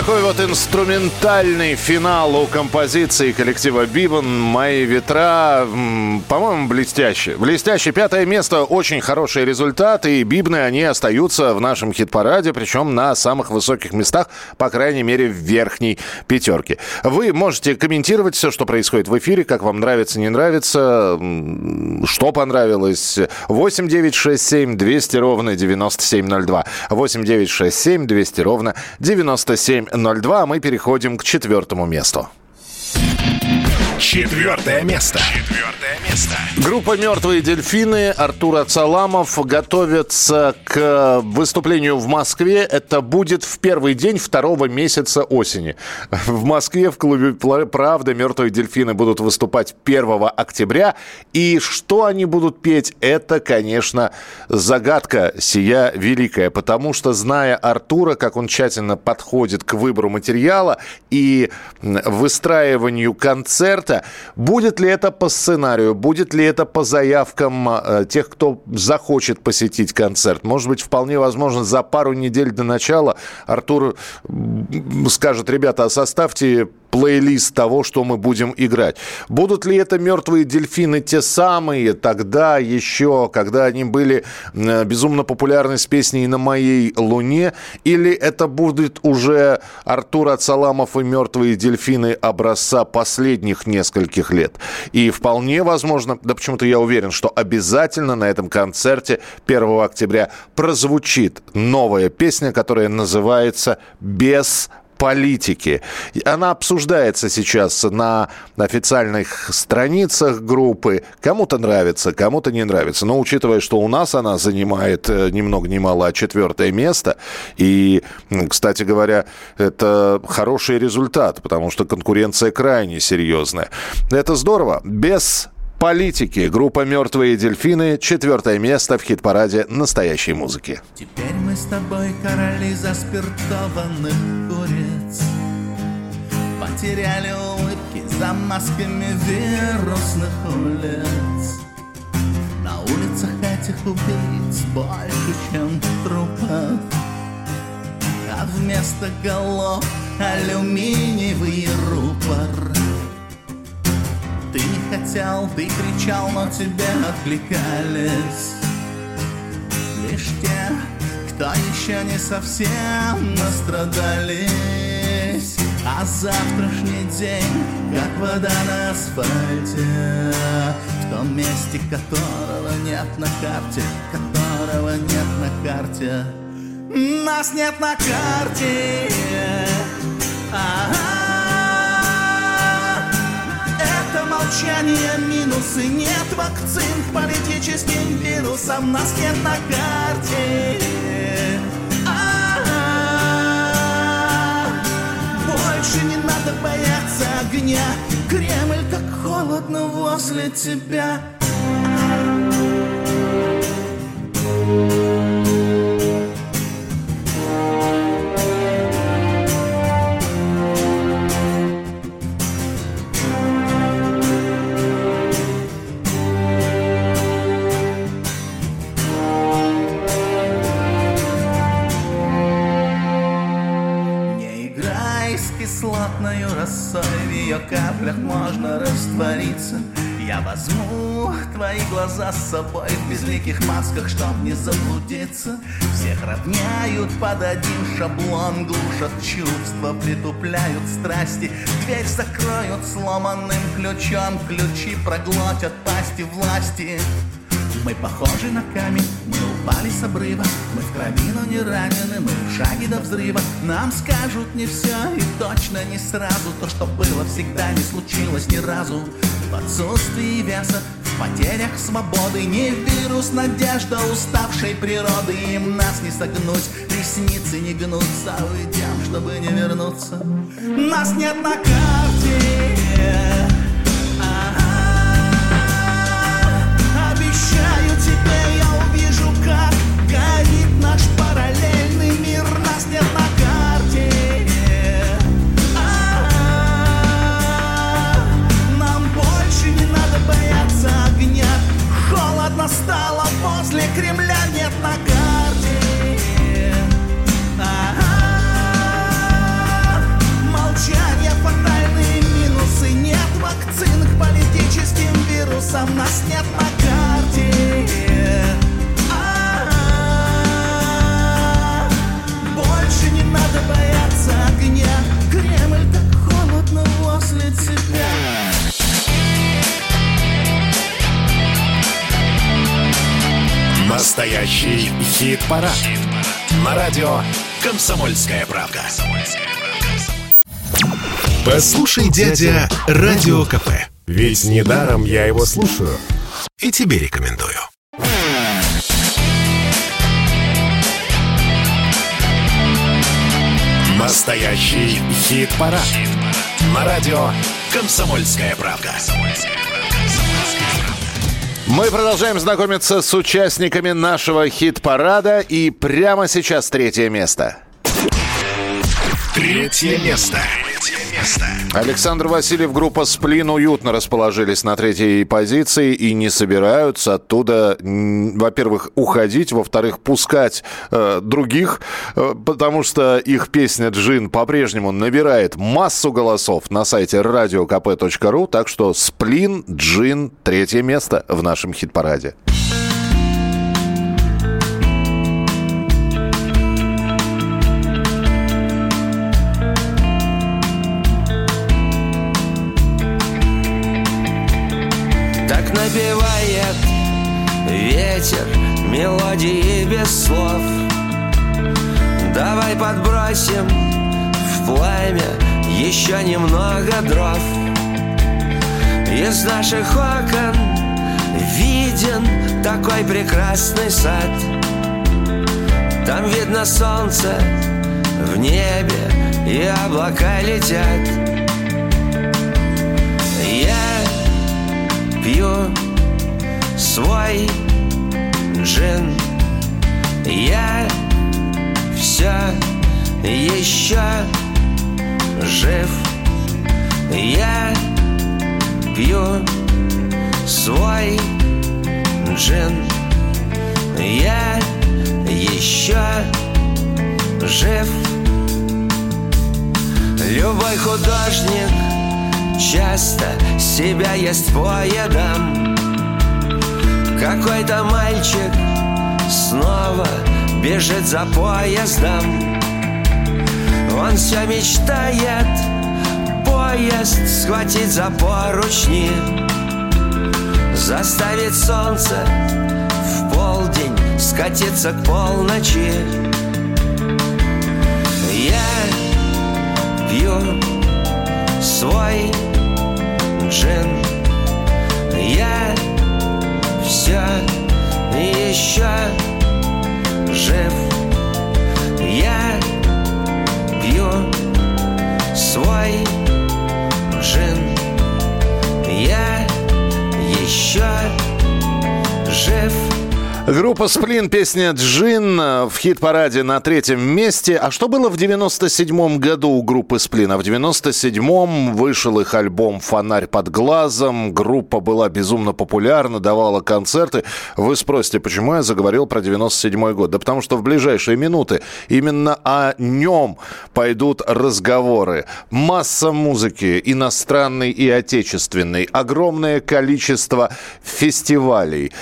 такой вот инструментальный финал у композиции коллектива Бибан «Мои ветра». По-моему, блестяще. Блестяще. Пятое место. Очень хороший результат. И Бибны, они остаются в нашем хит-параде, причем на самых высоких местах, по крайней мере, в верхней пятерке. Вы можете комментировать все, что происходит в эфире, как вам нравится, не нравится, что понравилось. 8 9 6 7 200 ровно 9702. 8 9 6 7 200 ровно 9702. А мы переходим к четвертому месту. Четвертое место. Четвертое место. Группа «Мертвые дельфины» Артур Ацаламов готовится к выступлению в Москве. Это будет в первый день второго месяца осени. В Москве в клубе «Пла- «Правда» «Мертвые дельфины» будут выступать 1 октября. И что они будут петь, это, конечно, загадка сия великая. Потому что, зная Артура, как он тщательно подходит к выбору материала и выстраиванию концерта, будет ли это по сценарию, будет ли это по заявкам э, тех, кто захочет посетить концерт. Может быть, вполне возможно, за пару недель до начала Артур скажет, ребята, а составьте плейлист того, что мы будем играть. Будут ли это мертвые дельфины те самые тогда еще, когда они были э, безумно популярны с песней «На моей луне», или это будет уже Артур Ацаламов и мертвые дельфины образца последних нескольких лет. И вполне возможно, да почему-то я уверен, что обязательно на этом концерте 1 октября прозвучит новая песня, которая называется «Без политики. Она обсуждается сейчас на официальных страницах группы. Кому-то нравится, кому-то не нравится. Но учитывая, что у нас она занимает э, ни много ни мало а четвертое место, и, кстати говоря, это хороший результат, потому что конкуренция крайне серьезная. Это здорово. Без политики. Группа «Мертвые дельфины» четвертое место в хит-параде настоящей музыки. Теперь мы с тобой короли заспиртованных куриц. Потеряли улыбки за масками вирусных улиц. На улицах этих убийц больше, чем трупов. А вместо голов алюминиевый рупор хотел, ты кричал, но тебе откликались Лишь те, кто еще не совсем настрадались. А завтрашний день, как вода на асфальте. В том месте, которого нет на карте Которого нет на карте. Нас нет на карте. А-а-а. Это молчание минусы Нет вакцин к политическим вирусам Нас нет на карте. Больше не надо бояться огня. Кремль так холодно возле тебя. Не каплях можно раствориться. Я возьму твои глаза с собой В безликих масках, чтоб не заблудиться. Всех равняют под один шаблон Глушат чувства, притупляют страсти. Дверь закроют сломанным ключом Ключи проглотят пасти власти мы похожи на камень, мы упали с обрыва. Мы в крови, но не ранены, мы в шаге до взрыва. Нам скажут не все и точно не сразу. То, что было всегда, не случилось ни разу. В отсутствии веса, в потерях свободы. Не вирус, надежда уставшей природы. Им нас не согнуть, ресницы не гнутся. Уйдем, чтобы не вернуться. Нас нет на карте Обещаю тебе, я увижу, радио «Комсомольская правда». Послушай, дядя, Радио КП. Ведь недаром я его слушаю. И тебе рекомендую. Настоящий хит-парад. На радио «Комсомольская правда». Мы продолжаем знакомиться с участниками нашего хит-парада. И прямо сейчас третье место. Третье место. Александр Васильев, группа «Сплин» уютно расположились на третьей позиции и не собираются оттуда, во-первых, уходить, во-вторых, пускать э, других, э, потому что их песня «Джин» по-прежнему набирает массу голосов на сайте radiokp.ru, так что «Сплин», «Джин» — третье место в нашем хит-параде. Ветер мелодии без слов. Давай подбросим в пламя еще немного дров. Из наших окон виден такой прекрасный сад. Там видно солнце в небе и облака летят. Я пью свой джин Я все еще жив. Я пью свой джин. Я еще жив. Любой художник часто себя есть поедом Какой-то мальчик снова бежит за поездом. Он все мечтает поезд схватить за поручни Заставить солнце в полдень скатиться к полночи. Я пью свой джин Я все еще жив. Я пью свой джин. Я еще жив Группа «Сплин», песня «Джин» в хит-параде на третьем месте. А что было в 97-м году у группы «Сплин»? А в 97-м вышел их альбом «Фонарь под глазом». Группа была безумно популярна, давала концерты. Вы спросите, почему я заговорил про 97-й год? Да потому что в ближайшие минуты именно о нем пойдут разговоры. Масса музыки, иностранной и отечественной. Огромное количество фестивалей.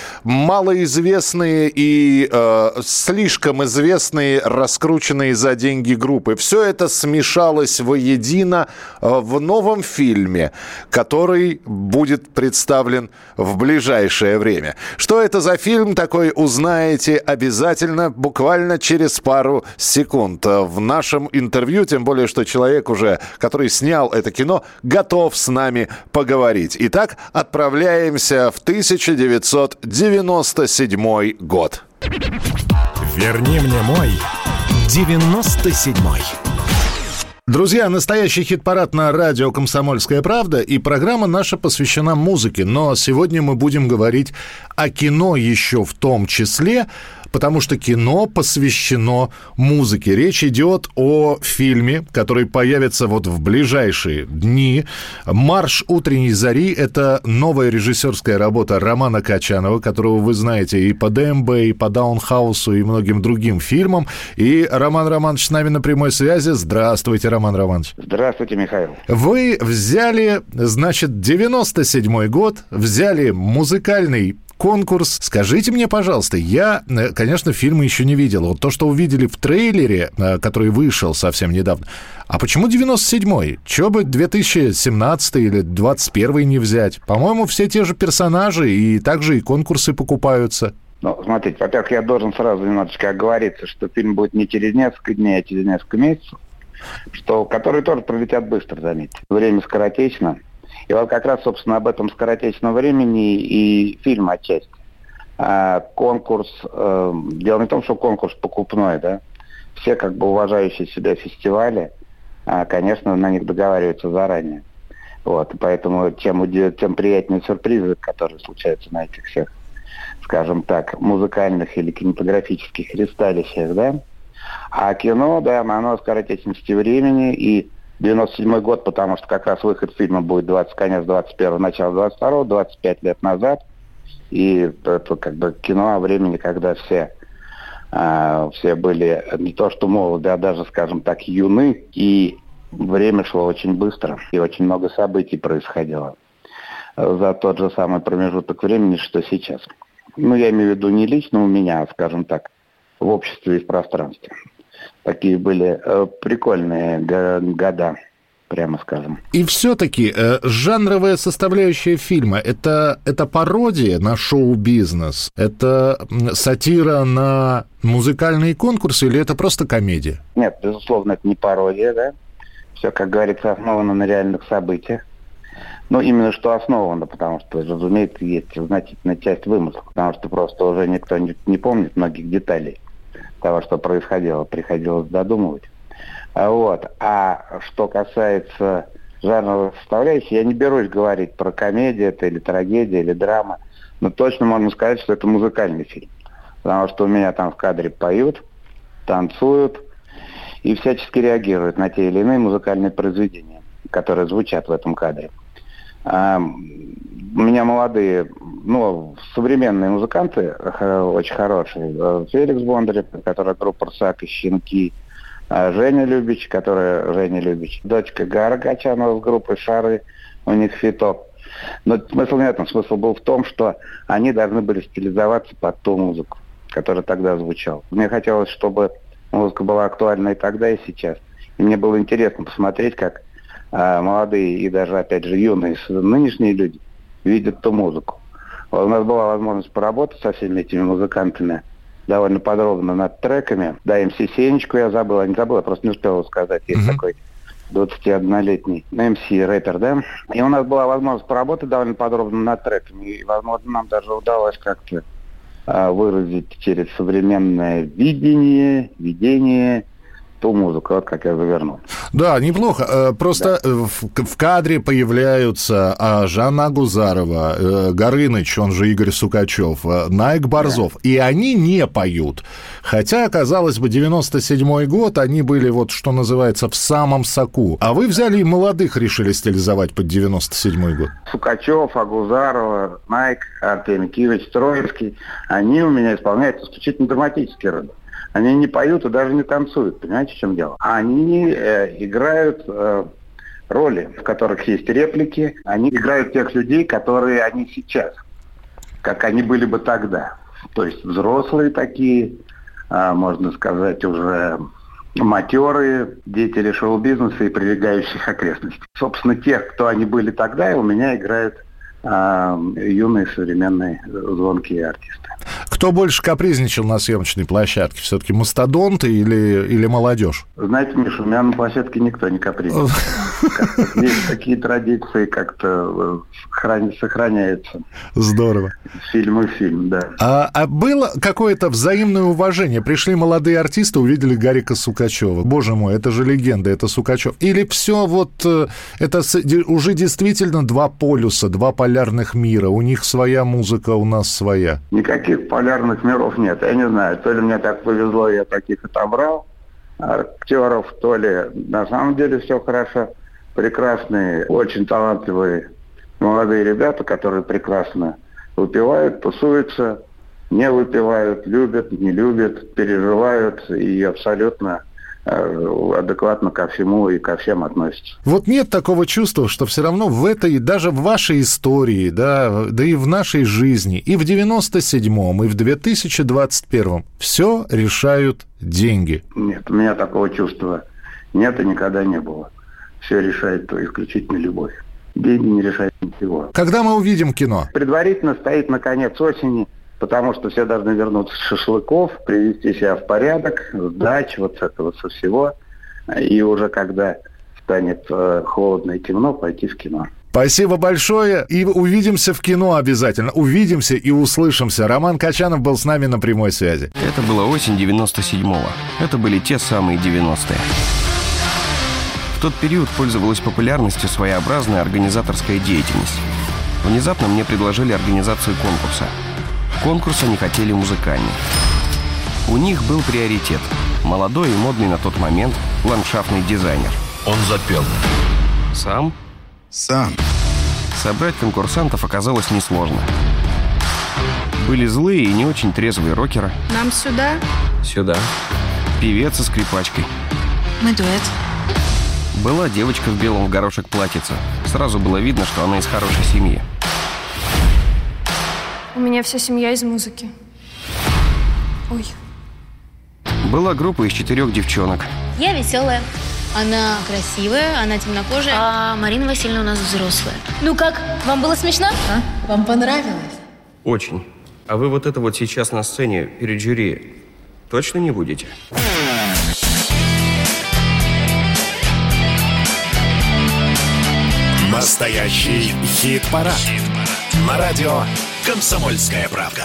Малоизвестные и э, слишком известные, раскрученные за деньги группы. Все это смешалось воедино э, в новом фильме, который будет представлен в ближайшее время. Что это за фильм такой, узнаете обязательно буквально через пару секунд э, в нашем интервью, тем более, что человек уже, который снял это кино, готов с нами поговорить. Итак, отправляемся в 1997 год. Верни мне мой 97-й. Друзья, настоящий хит-парад на радио «Комсомольская правда» и программа наша посвящена музыке. Но сегодня мы будем говорить о кино еще в том числе, потому что кино посвящено музыке. Речь идет о фильме, который появится вот в ближайшие дни. «Марш утренней зари» — это новая режиссерская работа Романа Качанова, которого вы знаете и по ДМБ, и по Даунхаусу, и многим другим фильмам. И Роман Романович с нами на прямой связи. Здравствуйте, Роман Романович. Здравствуйте, Михаил. Вы взяли, значит, 97-й год, взяли музыкальный конкурс. Скажите мне, пожалуйста, я, э, конечно, фильмы еще не видел. Вот то, что увидели в трейлере, э, который вышел совсем недавно. А почему 97-й? Чего бы 2017 или 21 не взять? По-моему, все те же персонажи, и также и конкурсы покупаются. Ну, смотрите, во-первых, я должен сразу немножечко оговориться, что фильм будет не через несколько дней, а через несколько месяцев, что, которые тоже пролетят быстро, заметьте. Время скоротечно. И вот как раз, собственно, об этом скоротечном времени и фильм отчасти. А, конкурс, э, дело не в том, что конкурс покупной, да, все как бы уважающие себя фестивали, а, конечно, на них договариваются заранее. Вот, поэтому тем, тем приятнее сюрпризы, которые случаются на этих всех скажем так, музыкальных или кинематографических ристалищах, да. А кино, да, оно скоротечности времени и 97 год, потому что как раз выход фильма будет 20, конец 21 начало 22 25 лет назад. И это как бы кино о времени, когда все, э, все были не то что молоды, а даже, скажем так, юны. И время шло очень быстро, и очень много событий происходило за тот же самый промежуток времени, что сейчас. Ну, я имею в виду не лично у меня, а, скажем так, в обществе и в пространстве. Такие были э, прикольные года прямо скажем. И все-таки э, жанровая составляющая фильма это, это пародия на шоу-бизнес, это сатира на музыкальные конкурсы или это просто комедия? Нет, безусловно, это не пародия, да. Все, как говорится, основано на реальных событиях. Ну, именно что основано, потому что, разумеется, есть значительная часть вымысла, потому что просто уже никто не, не помнит многих деталей того, что происходило, приходилось додумывать. А вот. А что касается жанровой составляющей, я не берусь говорить про комедию это или трагедия, или драма, но точно можно сказать, что это музыкальный фильм. Потому что у меня там в кадре поют, танцуют и всячески реагируют на те или иные музыкальные произведения, которые звучат в этом кадре. А, у меня молодые, ну, современные музыканты очень хорошие. Э, Феликс Бондарев, который группа «Рсак» и «Щенки», а Женя Любич, которая Женя Любич, дочка Гара Гачанова с группой «Шары», у них фитоп. Но смысл не в этом. Смысл был в том, что они должны были стилизоваться под ту музыку, которая тогда звучала. Мне хотелось, чтобы музыка была актуальна и тогда, и сейчас. И мне было интересно посмотреть, как молодые и даже, опять же, юные нынешние люди видят ту музыку. У нас была возможность поработать со всеми этими музыкантами довольно подробно над треками. Да, МС Сенечку я забыл, я не забыл, я просто не успел сказать. Есть mm-hmm. такой 21-летний МС рэпер, да. И у нас была возможность поработать довольно подробно над треками. И, возможно, нам даже удалось как-то а, выразить через современное видение, видение ту музыку, вот как я завернул. Да, неплохо. Э, просто да. Э, в, кадре появляются а, Жанна Гузарова, э, Горыныч, он же Игорь Сукачев, Найк Борзов, да. и они не поют. Хотя, казалось бы, 97-й год, они были вот, что называется, в самом соку. А вы взяли и молодых решили стилизовать под 97-й год. Сукачев, Агузарова, Найк, Артемий Киевич, Троицкий, они у меня исполняют исключительно драматические роли. Они не поют и даже не танцуют, понимаете, в чем дело? Они э, играют э, роли, в которых есть реплики. Они играют тех людей, которые они сейчас, как они были бы тогда. То есть взрослые такие, э, можно сказать, уже матерые деятели шоу-бизнеса и прилегающих окрестностей. Собственно, тех, кто они были тогда, и у меня играют юные современные звонкие артисты. Кто больше капризничал на съемочной площадке? Все-таки мастодонты или, или молодежь? Знаете, Миша, у меня на площадке никто не капризничал. *laughs* Есть такие традиции как-то э, сохраняются. Здорово. Фильм и фильм, да. А, а было какое-то взаимное уважение? Пришли молодые артисты, увидели Гарика Сукачева. Боже мой, это же легенда, это Сукачев. Или все вот, э, это уже действительно два полюса, два полярных мира. У них своя музыка, у нас своя. Никаких полярных миров нет. Я не знаю, то ли мне так повезло, я таких отобрал актеров, то ли на самом деле все хорошо. Прекрасные, очень талантливые молодые ребята, которые прекрасно выпивают, тусуются, не выпивают, любят, не любят, переживают и абсолютно адекватно ко всему и ко всем относится. Вот нет такого чувства, что все равно в этой, даже в вашей истории, да, да и в нашей жизни, и в 97-м, и в 2021-м все решают деньги. Нет, у меня такого чувства нет и никогда не было. Все решает исключительно любовь. Деньги не решают ничего. Когда мы увидим кино? Предварительно стоит на конец осени потому что все должны вернуться с шашлыков, привести себя в порядок, сдачь, вот с этого со всего. И уже когда станет э, холодно и темно, пойти в кино. Спасибо большое. И увидимся в кино обязательно. Увидимся и услышимся. Роман Качанов был с нами на прямой связи. Это была осень 97-го. Это были те самые 90-е. В тот период пользовалась популярностью своеобразная организаторская деятельность. Внезапно мне предложили организацию конкурса. Конкурс они хотели музыкальный. У них был приоритет. Молодой и модный на тот момент ландшафтный дизайнер. Он запел. Сам? Сам. Собрать конкурсантов оказалось несложно. Были злые и не очень трезвые рокеры. Нам сюда? Сюда. Певец со скрипачкой. Мы дуэт. Была девочка в белом в горошек платьице. Сразу было видно, что она из хорошей семьи. У меня вся семья из музыки. Ой. Была группа из четырех девчонок. Я веселая. Она красивая, она темнокожая, а Марина Васильевна у нас взрослая. Ну как, вам было смешно? А? Вам понравилось? Очень. А вы вот это вот сейчас на сцене перед жюри точно не будете? Настоящий хит-парад. На радио «Комсомольская правда».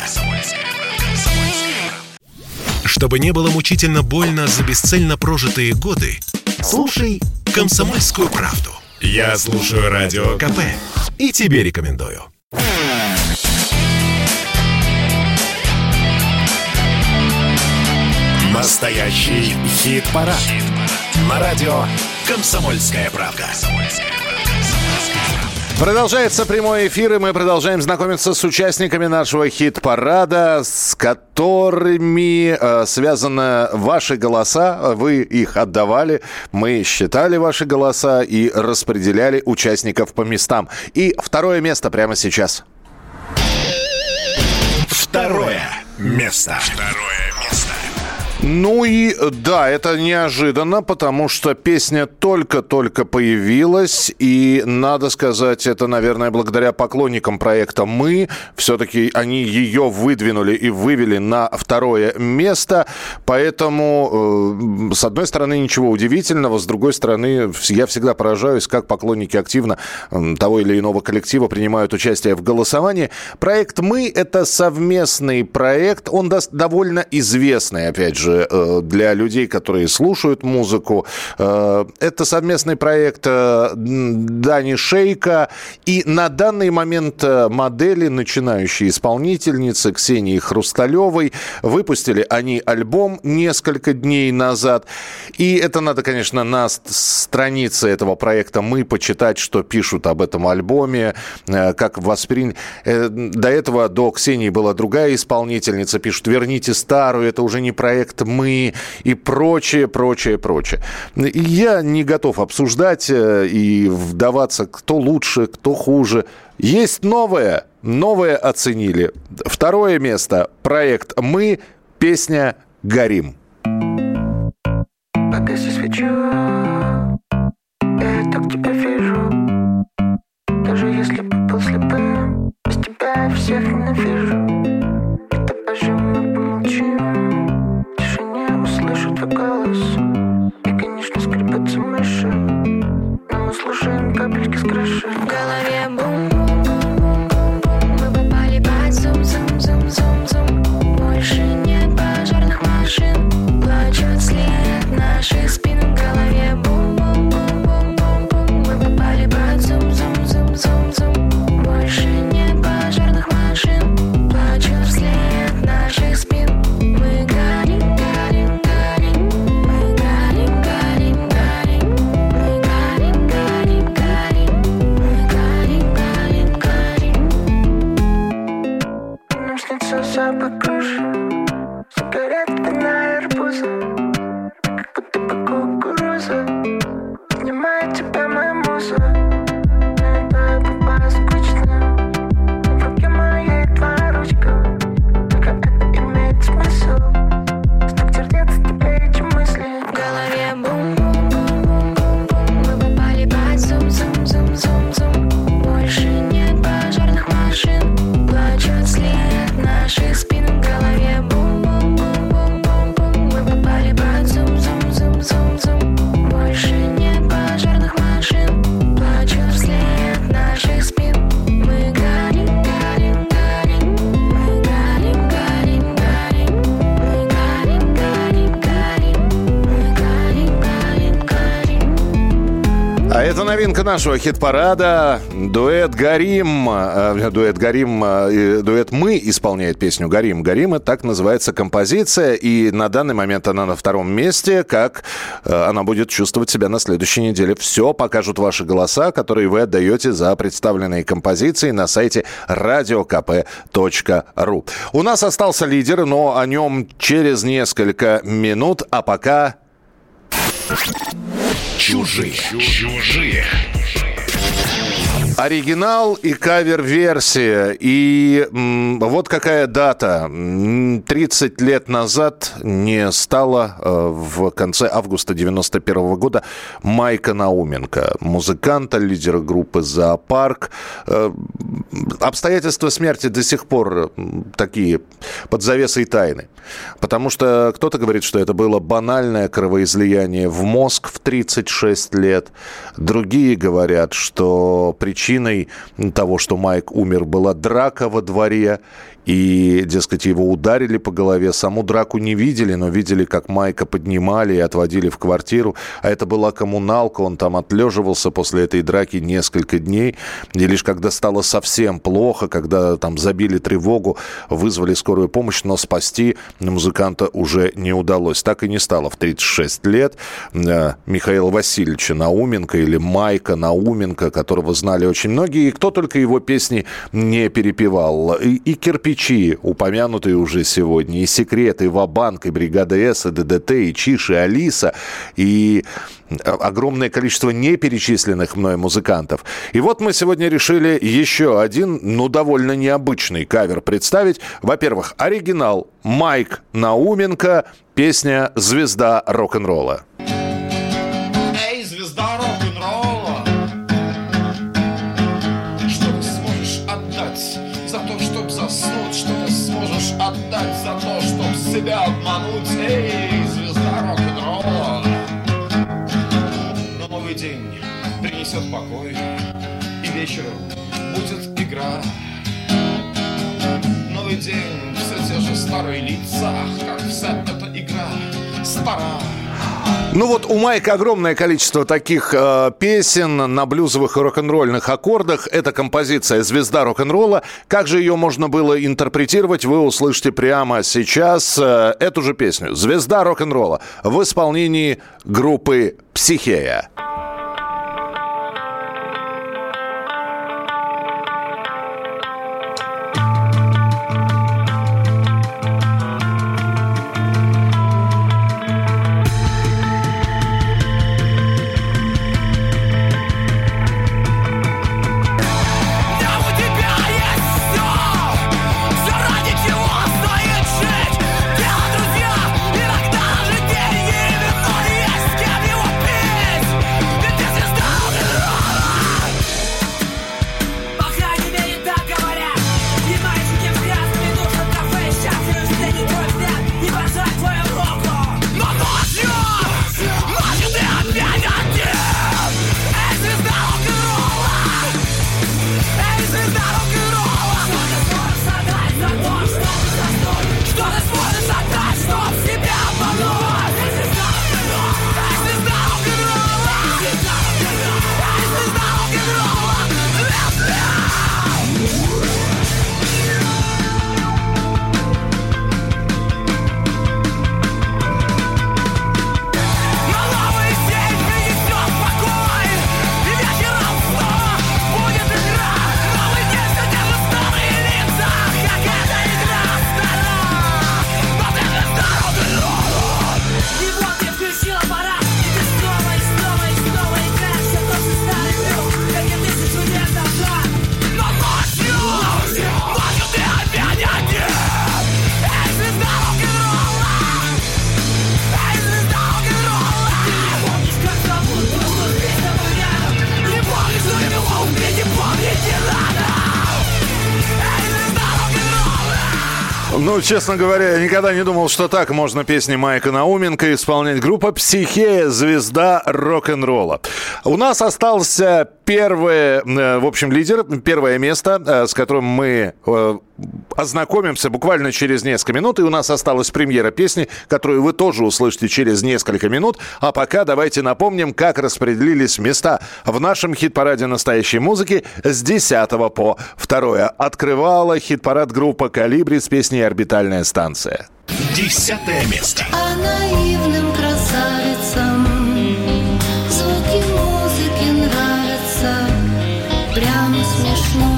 Чтобы не было мучительно больно за бесцельно прожитые годы, слушай «Комсомольскую правду». Я слушаю Радио КП и тебе рекомендую. Настоящий хит-парад. На радио «Комсомольская правда». Продолжается прямой эфир, и мы продолжаем знакомиться с участниками нашего хит-парада, с которыми э, связаны ваши голоса. Вы их отдавали, мы считали ваши голоса и распределяли участников по местам. И второе место прямо сейчас. Второе место. Второе. Ну и да, это неожиданно, потому что песня только-только появилась, и надо сказать, это, наверное, благодаря поклонникам проекта «Мы». Все-таки они ее выдвинули и вывели на второе место, поэтому, э, с одной стороны, ничего удивительного, с другой стороны, я всегда поражаюсь, как поклонники активно того или иного коллектива принимают участие в голосовании. Проект «Мы» — это совместный проект, он довольно известный, опять же, э, для людей, которые слушают музыку. Э, Это совместный проект э, Дани Шейка и на данный момент модели, начинающие исполнительницы Ксении Хрусталевой. Выпустили они альбом несколько дней назад. И это надо, конечно, на ст- странице этого проекта мы почитать, что пишут об этом альбоме, как восприняли. До этого, до Ксении была другая исполнительница, пишут, верните старую, это уже не проект мы и прочее, прочее, прочее. Я не готов обсуждать э, и вдаваться, кто лучше, кто хуже. Есть новое, новое оценили. Второе место. Проект «Мы», песня «Горим». Погаси свечу Я так тебя вижу Даже если бы был слепым Без тебя всех ненавижу И давай нашего хит-парада. Дуэт «Горим». э, Дуэт «Горим», э, дуэт «Мы» исполняет песню «Горим». «Горим» — это так называется композиция. И на данный момент она на втором месте. Как э, она будет чувствовать себя на следующей неделе? Все покажут ваши голоса, которые вы отдаете за представленные композиции на сайте radiokp.ru. У нас остался лидер, но о нем через несколько минут. А пока... Чужие. Чужие. Оригинал и кавер-версия. И м, вот какая дата. М, 30 лет назад не стало э, в конце августа 91 года Майка Науменко, музыканта, лидера группы «Зоопарк». Э, обстоятельства смерти до сих пор м, такие под завесой тайны. Потому что кто-то говорит, что это было банальное кровоизлияние в мозг в 36 лет. Другие говорят, что причиной того, что Майк умер, была драка во дворе. И, дескать, его ударили по голове. Саму драку не видели, но видели, как Майка поднимали и отводили в квартиру. А это была коммуналка, он там отлеживался после этой драки несколько дней. И лишь когда стало совсем плохо, когда там забили тревогу, вызвали скорую помощь, но спасти музыканта уже не удалось. Так и не стало в 36 лет. Э, Михаила Васильевича Науменко или Майка Науменко, которого знали очень многие, и кто только его песни не перепевал. И, и «Кирпичи», упомянутые уже сегодня, и «Секреты», и «Вабанк», и «Бригада С», и «ДДТ», и «Чиш», и «Алиса», и огромное количество неперечисленных мной музыкантов. И вот мы сегодня решили еще один, ну, довольно необычный кавер представить. Во-первых, оригинал Майк Науменко, песня «Звезда рок-н-ролла». Новый день, все те же старые лица Как вся эта игра стара Ну вот у Майка огромное количество таких э, песен на блюзовых и рок-н-ролльных аккордах. Это композиция «Звезда рок-н-ролла». Как же ее можно было интерпретировать, вы услышите прямо сейчас э, эту же песню «Звезда рок-н-ролла» в исполнении группы «Психея». Ну, честно говоря, я никогда не думал, что так можно песни Майка Науменко исполнять. Группа «Психея. Звезда рок-н-ролла». У нас остался первое, э, в общем, лидер, первое место, э, с которым мы э, ознакомимся буквально через несколько минут. И у нас осталась премьера песни, которую вы тоже услышите через несколько минут. А пока давайте напомним, как распределились места в нашем хит-параде настоящей музыки с 10 по 2. Открывала хит-парад группа «Калибри» с песней «Орбитальная станция». Десятое место. А наивным красавицам Звуки музыки нравятся Прямо смешно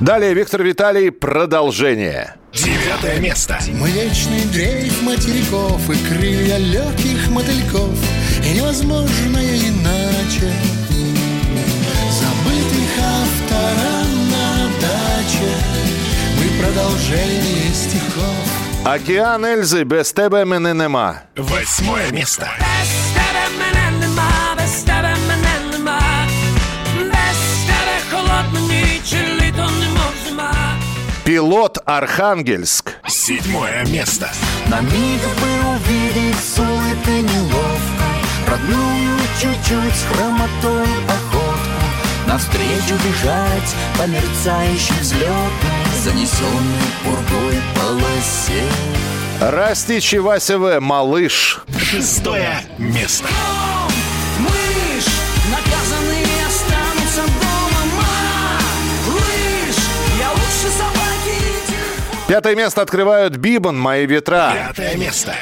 Далее Виктор Виталий продолжение. Девятое место. Млечный дрейф материков и крылья легких мотыльков И невозможное иначе продолжение стихов Океан Эльзы без тебе мене нема. Восьмое место. Без тебе мене нема, без тебе мене нема. Без тебе холодна ніч, і літо немов зима. Пилот Архангельск. Седьмое место. На миг бы увидеть с улыбкой неловко Родную чуть-чуть с хромотой походку Навстречу бежать по мерцающей взлетной Занесенной пургой полосе Растич и Вася В. Малыш. Шестое место. Пятое место открывают Бибан «Мои ветра». Пятое место.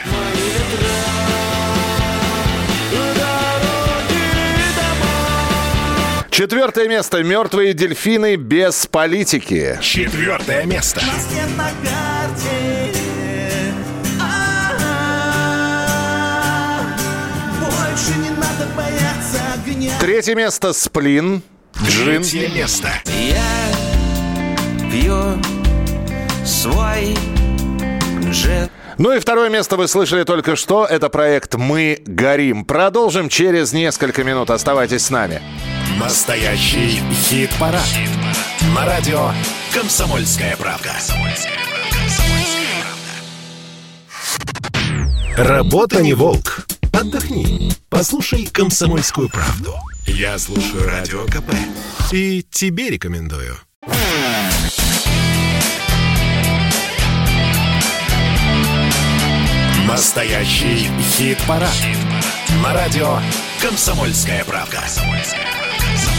Четвертое место «Мертвые дельфины без политики». Четвертое место. Нет на карте А-а-а. Больше не надо бояться огня Третье место «Сплин». Джин. Третье место. Я пью свой джин Ну и второе место вы слышали только что. Это проект «Мы горим». Продолжим через несколько минут. Оставайтесь с нами. Настоящий хит-парад. На радио «Комсомольская правда». Работа не волк. Отдохни. Послушай «Комсомольскую правду». Я слушаю Радио КП. И тебе рекомендую. Настоящий хит-парад. На радио «Комсомольская правда». Yeah.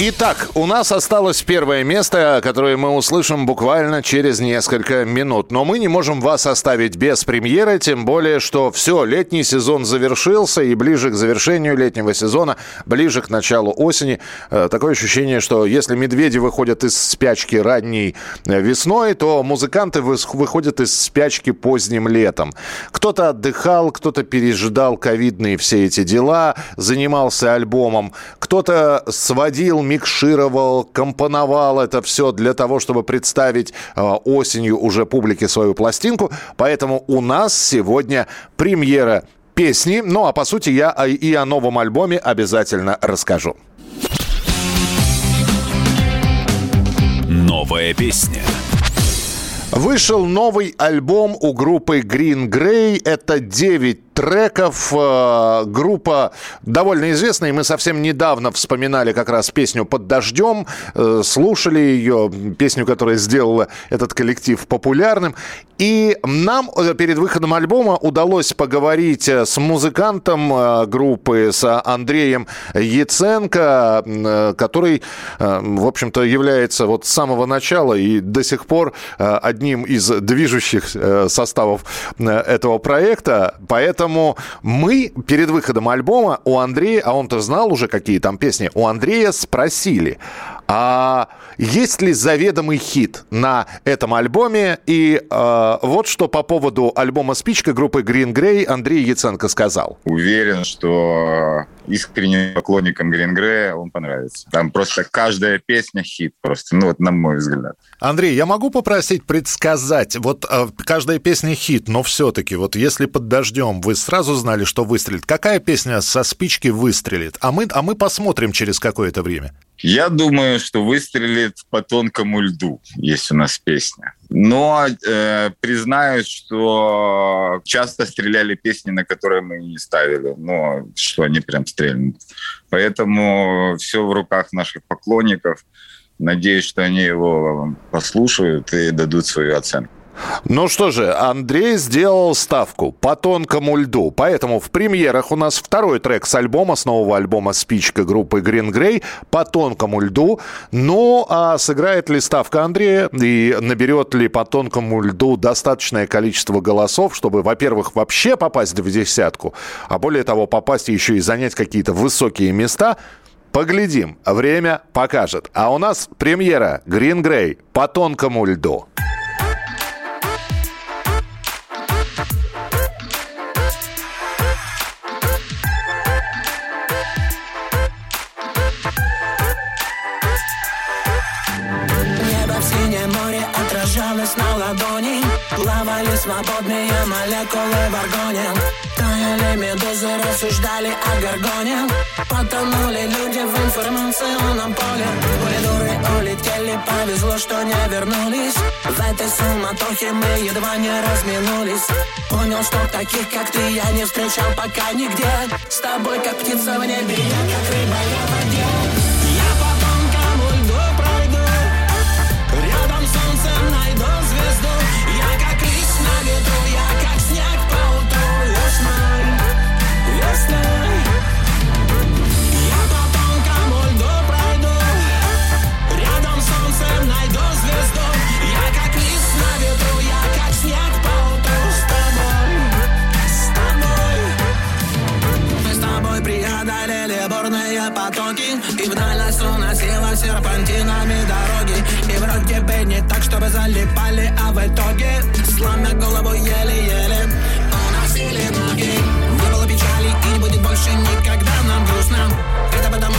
Итак, у нас осталось первое место, которое мы услышим буквально через несколько минут. Но мы не можем вас оставить без премьеры, тем более, что все, летний сезон завершился, и ближе к завершению летнего сезона, ближе к началу осени, э, такое ощущение, что если медведи выходят из спячки ранней э, весной, то музыканты выходят из спячки поздним летом. Кто-то отдыхал, кто-то пережидал ковидные все эти дела, занимался альбомом, кто-то сводил, микшировал, компоновал это все для того, чтобы представить э, осенью уже публике свою пластинку. Поэтому у нас сегодня премьера песни. Ну а по сути я и о новом альбоме обязательно расскажу. Новая песня. Вышел новый альбом у группы Green Grey. Это 9 треков. Э, Группа довольно известная. Мы совсем недавно вспоминали как раз песню «Под дождем». э, Слушали ее, песню, которая сделала этот коллектив популярным. И нам э, перед выходом альбома удалось поговорить с музыкантом группы, с Андреем Яценко, который, в общем-то, является вот с самого начала и до сих пор одним из движущих составов этого проекта. Поэтому мы перед выходом альбома у Андрея, а он-то знал уже, какие там песни, у Андрея спросили, а есть ли заведомый хит на этом альбоме? И э, вот что по поводу альбома «Спичка» группы Green Grey Андрей Яценко сказал. Уверен, что искренним поклонникам Green Grey он понравится. Там просто каждая песня хит, просто, ну вот на мой взгляд. Андрей, я могу попросить предсказать, вот э, каждая песня хит, но все-таки, вот если под дождем вы сразу знали, что выстрелит, какая песня со спички выстрелит? А мы, а мы посмотрим через какое-то время. Я думаю, что выстрелит по тонкому льду, есть у нас песня. Но э, признаюсь, что часто стреляли песни, на которые мы не ставили, но что они прям стрельнут. Поэтому все в руках наших поклонников. Надеюсь, что они его послушают и дадут свою оценку. Ну что же, Андрей сделал ставку по тонкому льду. Поэтому в премьерах у нас второй трек с альбома, с нового альбома «Спичка» группы Green Grey по тонкому льду. Ну, а сыграет ли ставка Андрея и наберет ли по тонкому льду достаточное количество голосов, чтобы, во-первых, вообще попасть в десятку, а более того, попасть еще и занять какие-то высокие места – Поглядим, время покажет. А у нас премьера Green Grey по тонкому льду. Плавали свободные молекулы в аргоне. Таяли медузы, рассуждали о гаргоне Потонули люди в информационном поле. Были дуры, улетели, повезло, что не вернулись. В этой суматохе мы едва не разминулись. Понял, что таких, как ты, я не встречал пока нигде. С тобой, как птица в небе, я как рыба, я в воде серпантинами дороги. И вроде бы не так, чтобы залипали, а в итоге Сломя голову еле-еле уносили ноги. Не было печали и не будет больше никогда нам грустно. Это потому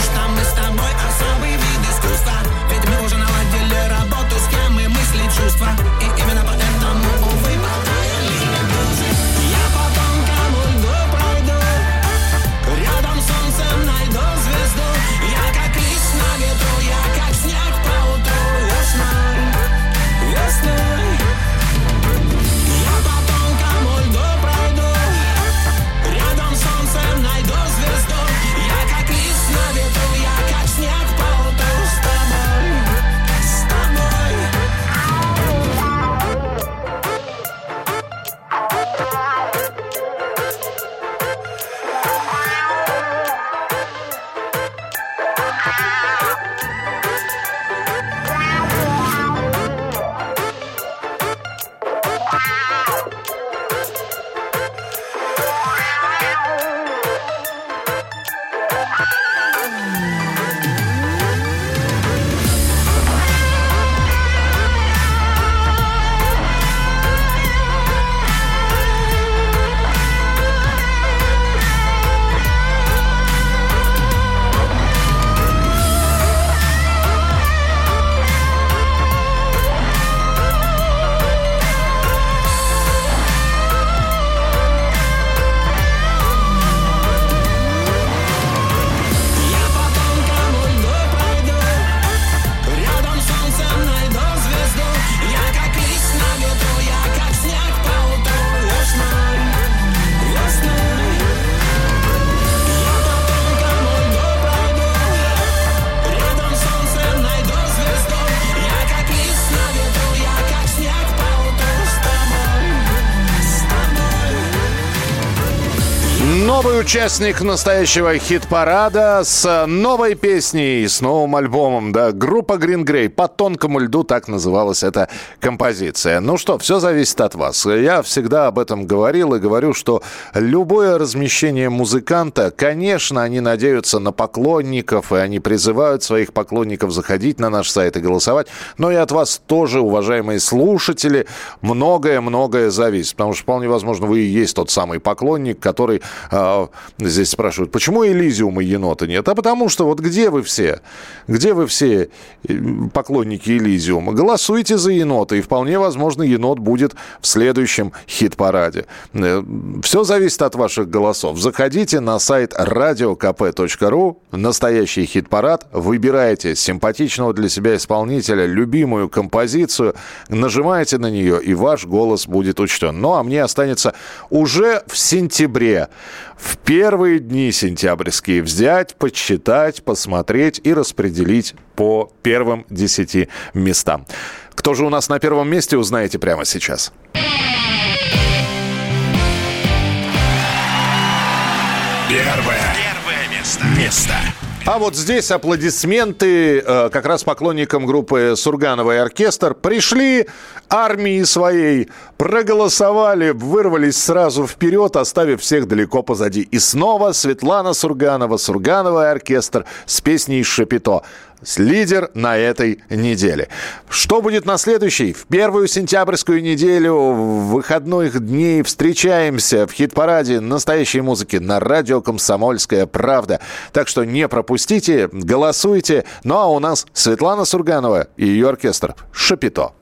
Участник настоящего хит-парада с новой песней, с новым альбомом, да, группа Green Grey. По тонкому льду так называлась эта композиция. Ну что, все зависит от вас. Я всегда об этом говорил и говорю, что любое размещение музыканта, конечно, они надеются на поклонников, и они призывают своих поклонников заходить на наш сайт и голосовать, но и от вас тоже, уважаемые слушатели, многое-многое зависит, потому что вполне возможно, вы и есть тот самый поклонник, который А, здесь спрашивают, почему Элизиума енота нет? А потому что вот где вы все? Где вы все э, поклонники Элизиума? Голосуйте за енота, и вполне возможно енот будет в следующем хит-параде. Э, Все зависит от ваших голосов. Заходите на сайт radiokp.ru, настоящий хит-парад, выбираете симпатичного для себя исполнителя, любимую композицию, нажимаете на нее, и ваш голос будет учтен. Ну, а мне останется уже в сентябре, в первые дни сентябрьские, взять, подсчитать, посмотреть и распределить по первым десяти местам. Кто же у нас на первом месте, узнаете прямо сейчас. Первое. Первое место. Место. А вот здесь аплодисменты э, как раз поклонникам группы Сурганова и оркестр. Пришли армии своей, проголосовали, вырвались сразу вперед, оставив всех далеко позади. И снова Светлана Сурганова, Сурганова и оркестр с песней «Шапито». Лидер на этой неделе. Что будет на следующей? В первую сентябрьскую неделю выходных дней встречаемся в хит-параде настоящей музыки на радио «Комсомольская правда». Так что не пропустите, голосуйте. Ну а у нас Светлана Сурганова и ее оркестр «Шапито».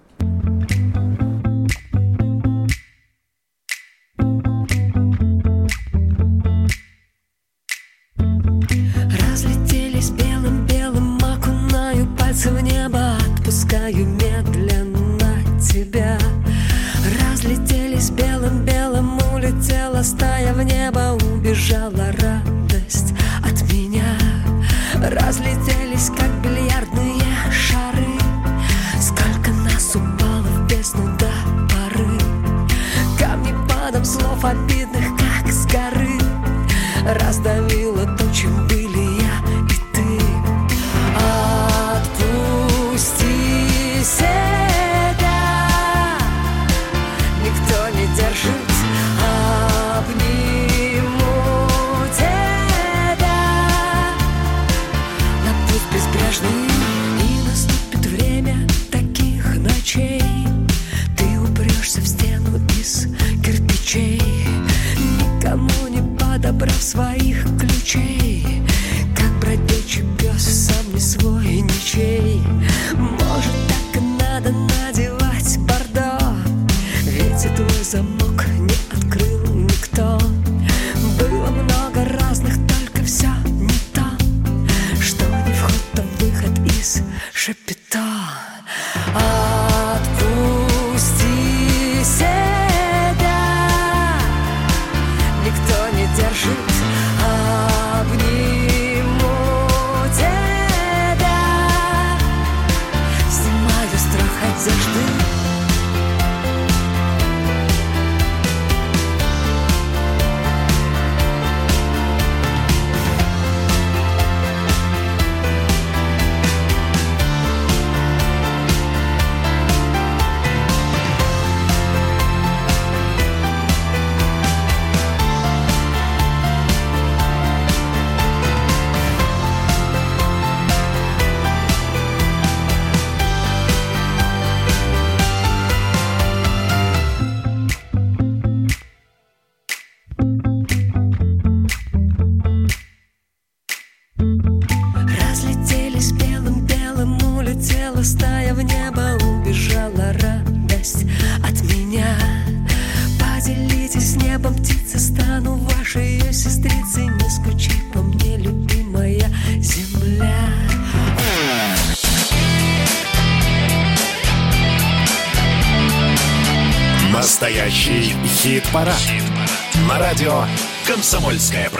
Настоящий хит-парад. На радио «Комсомольская правда».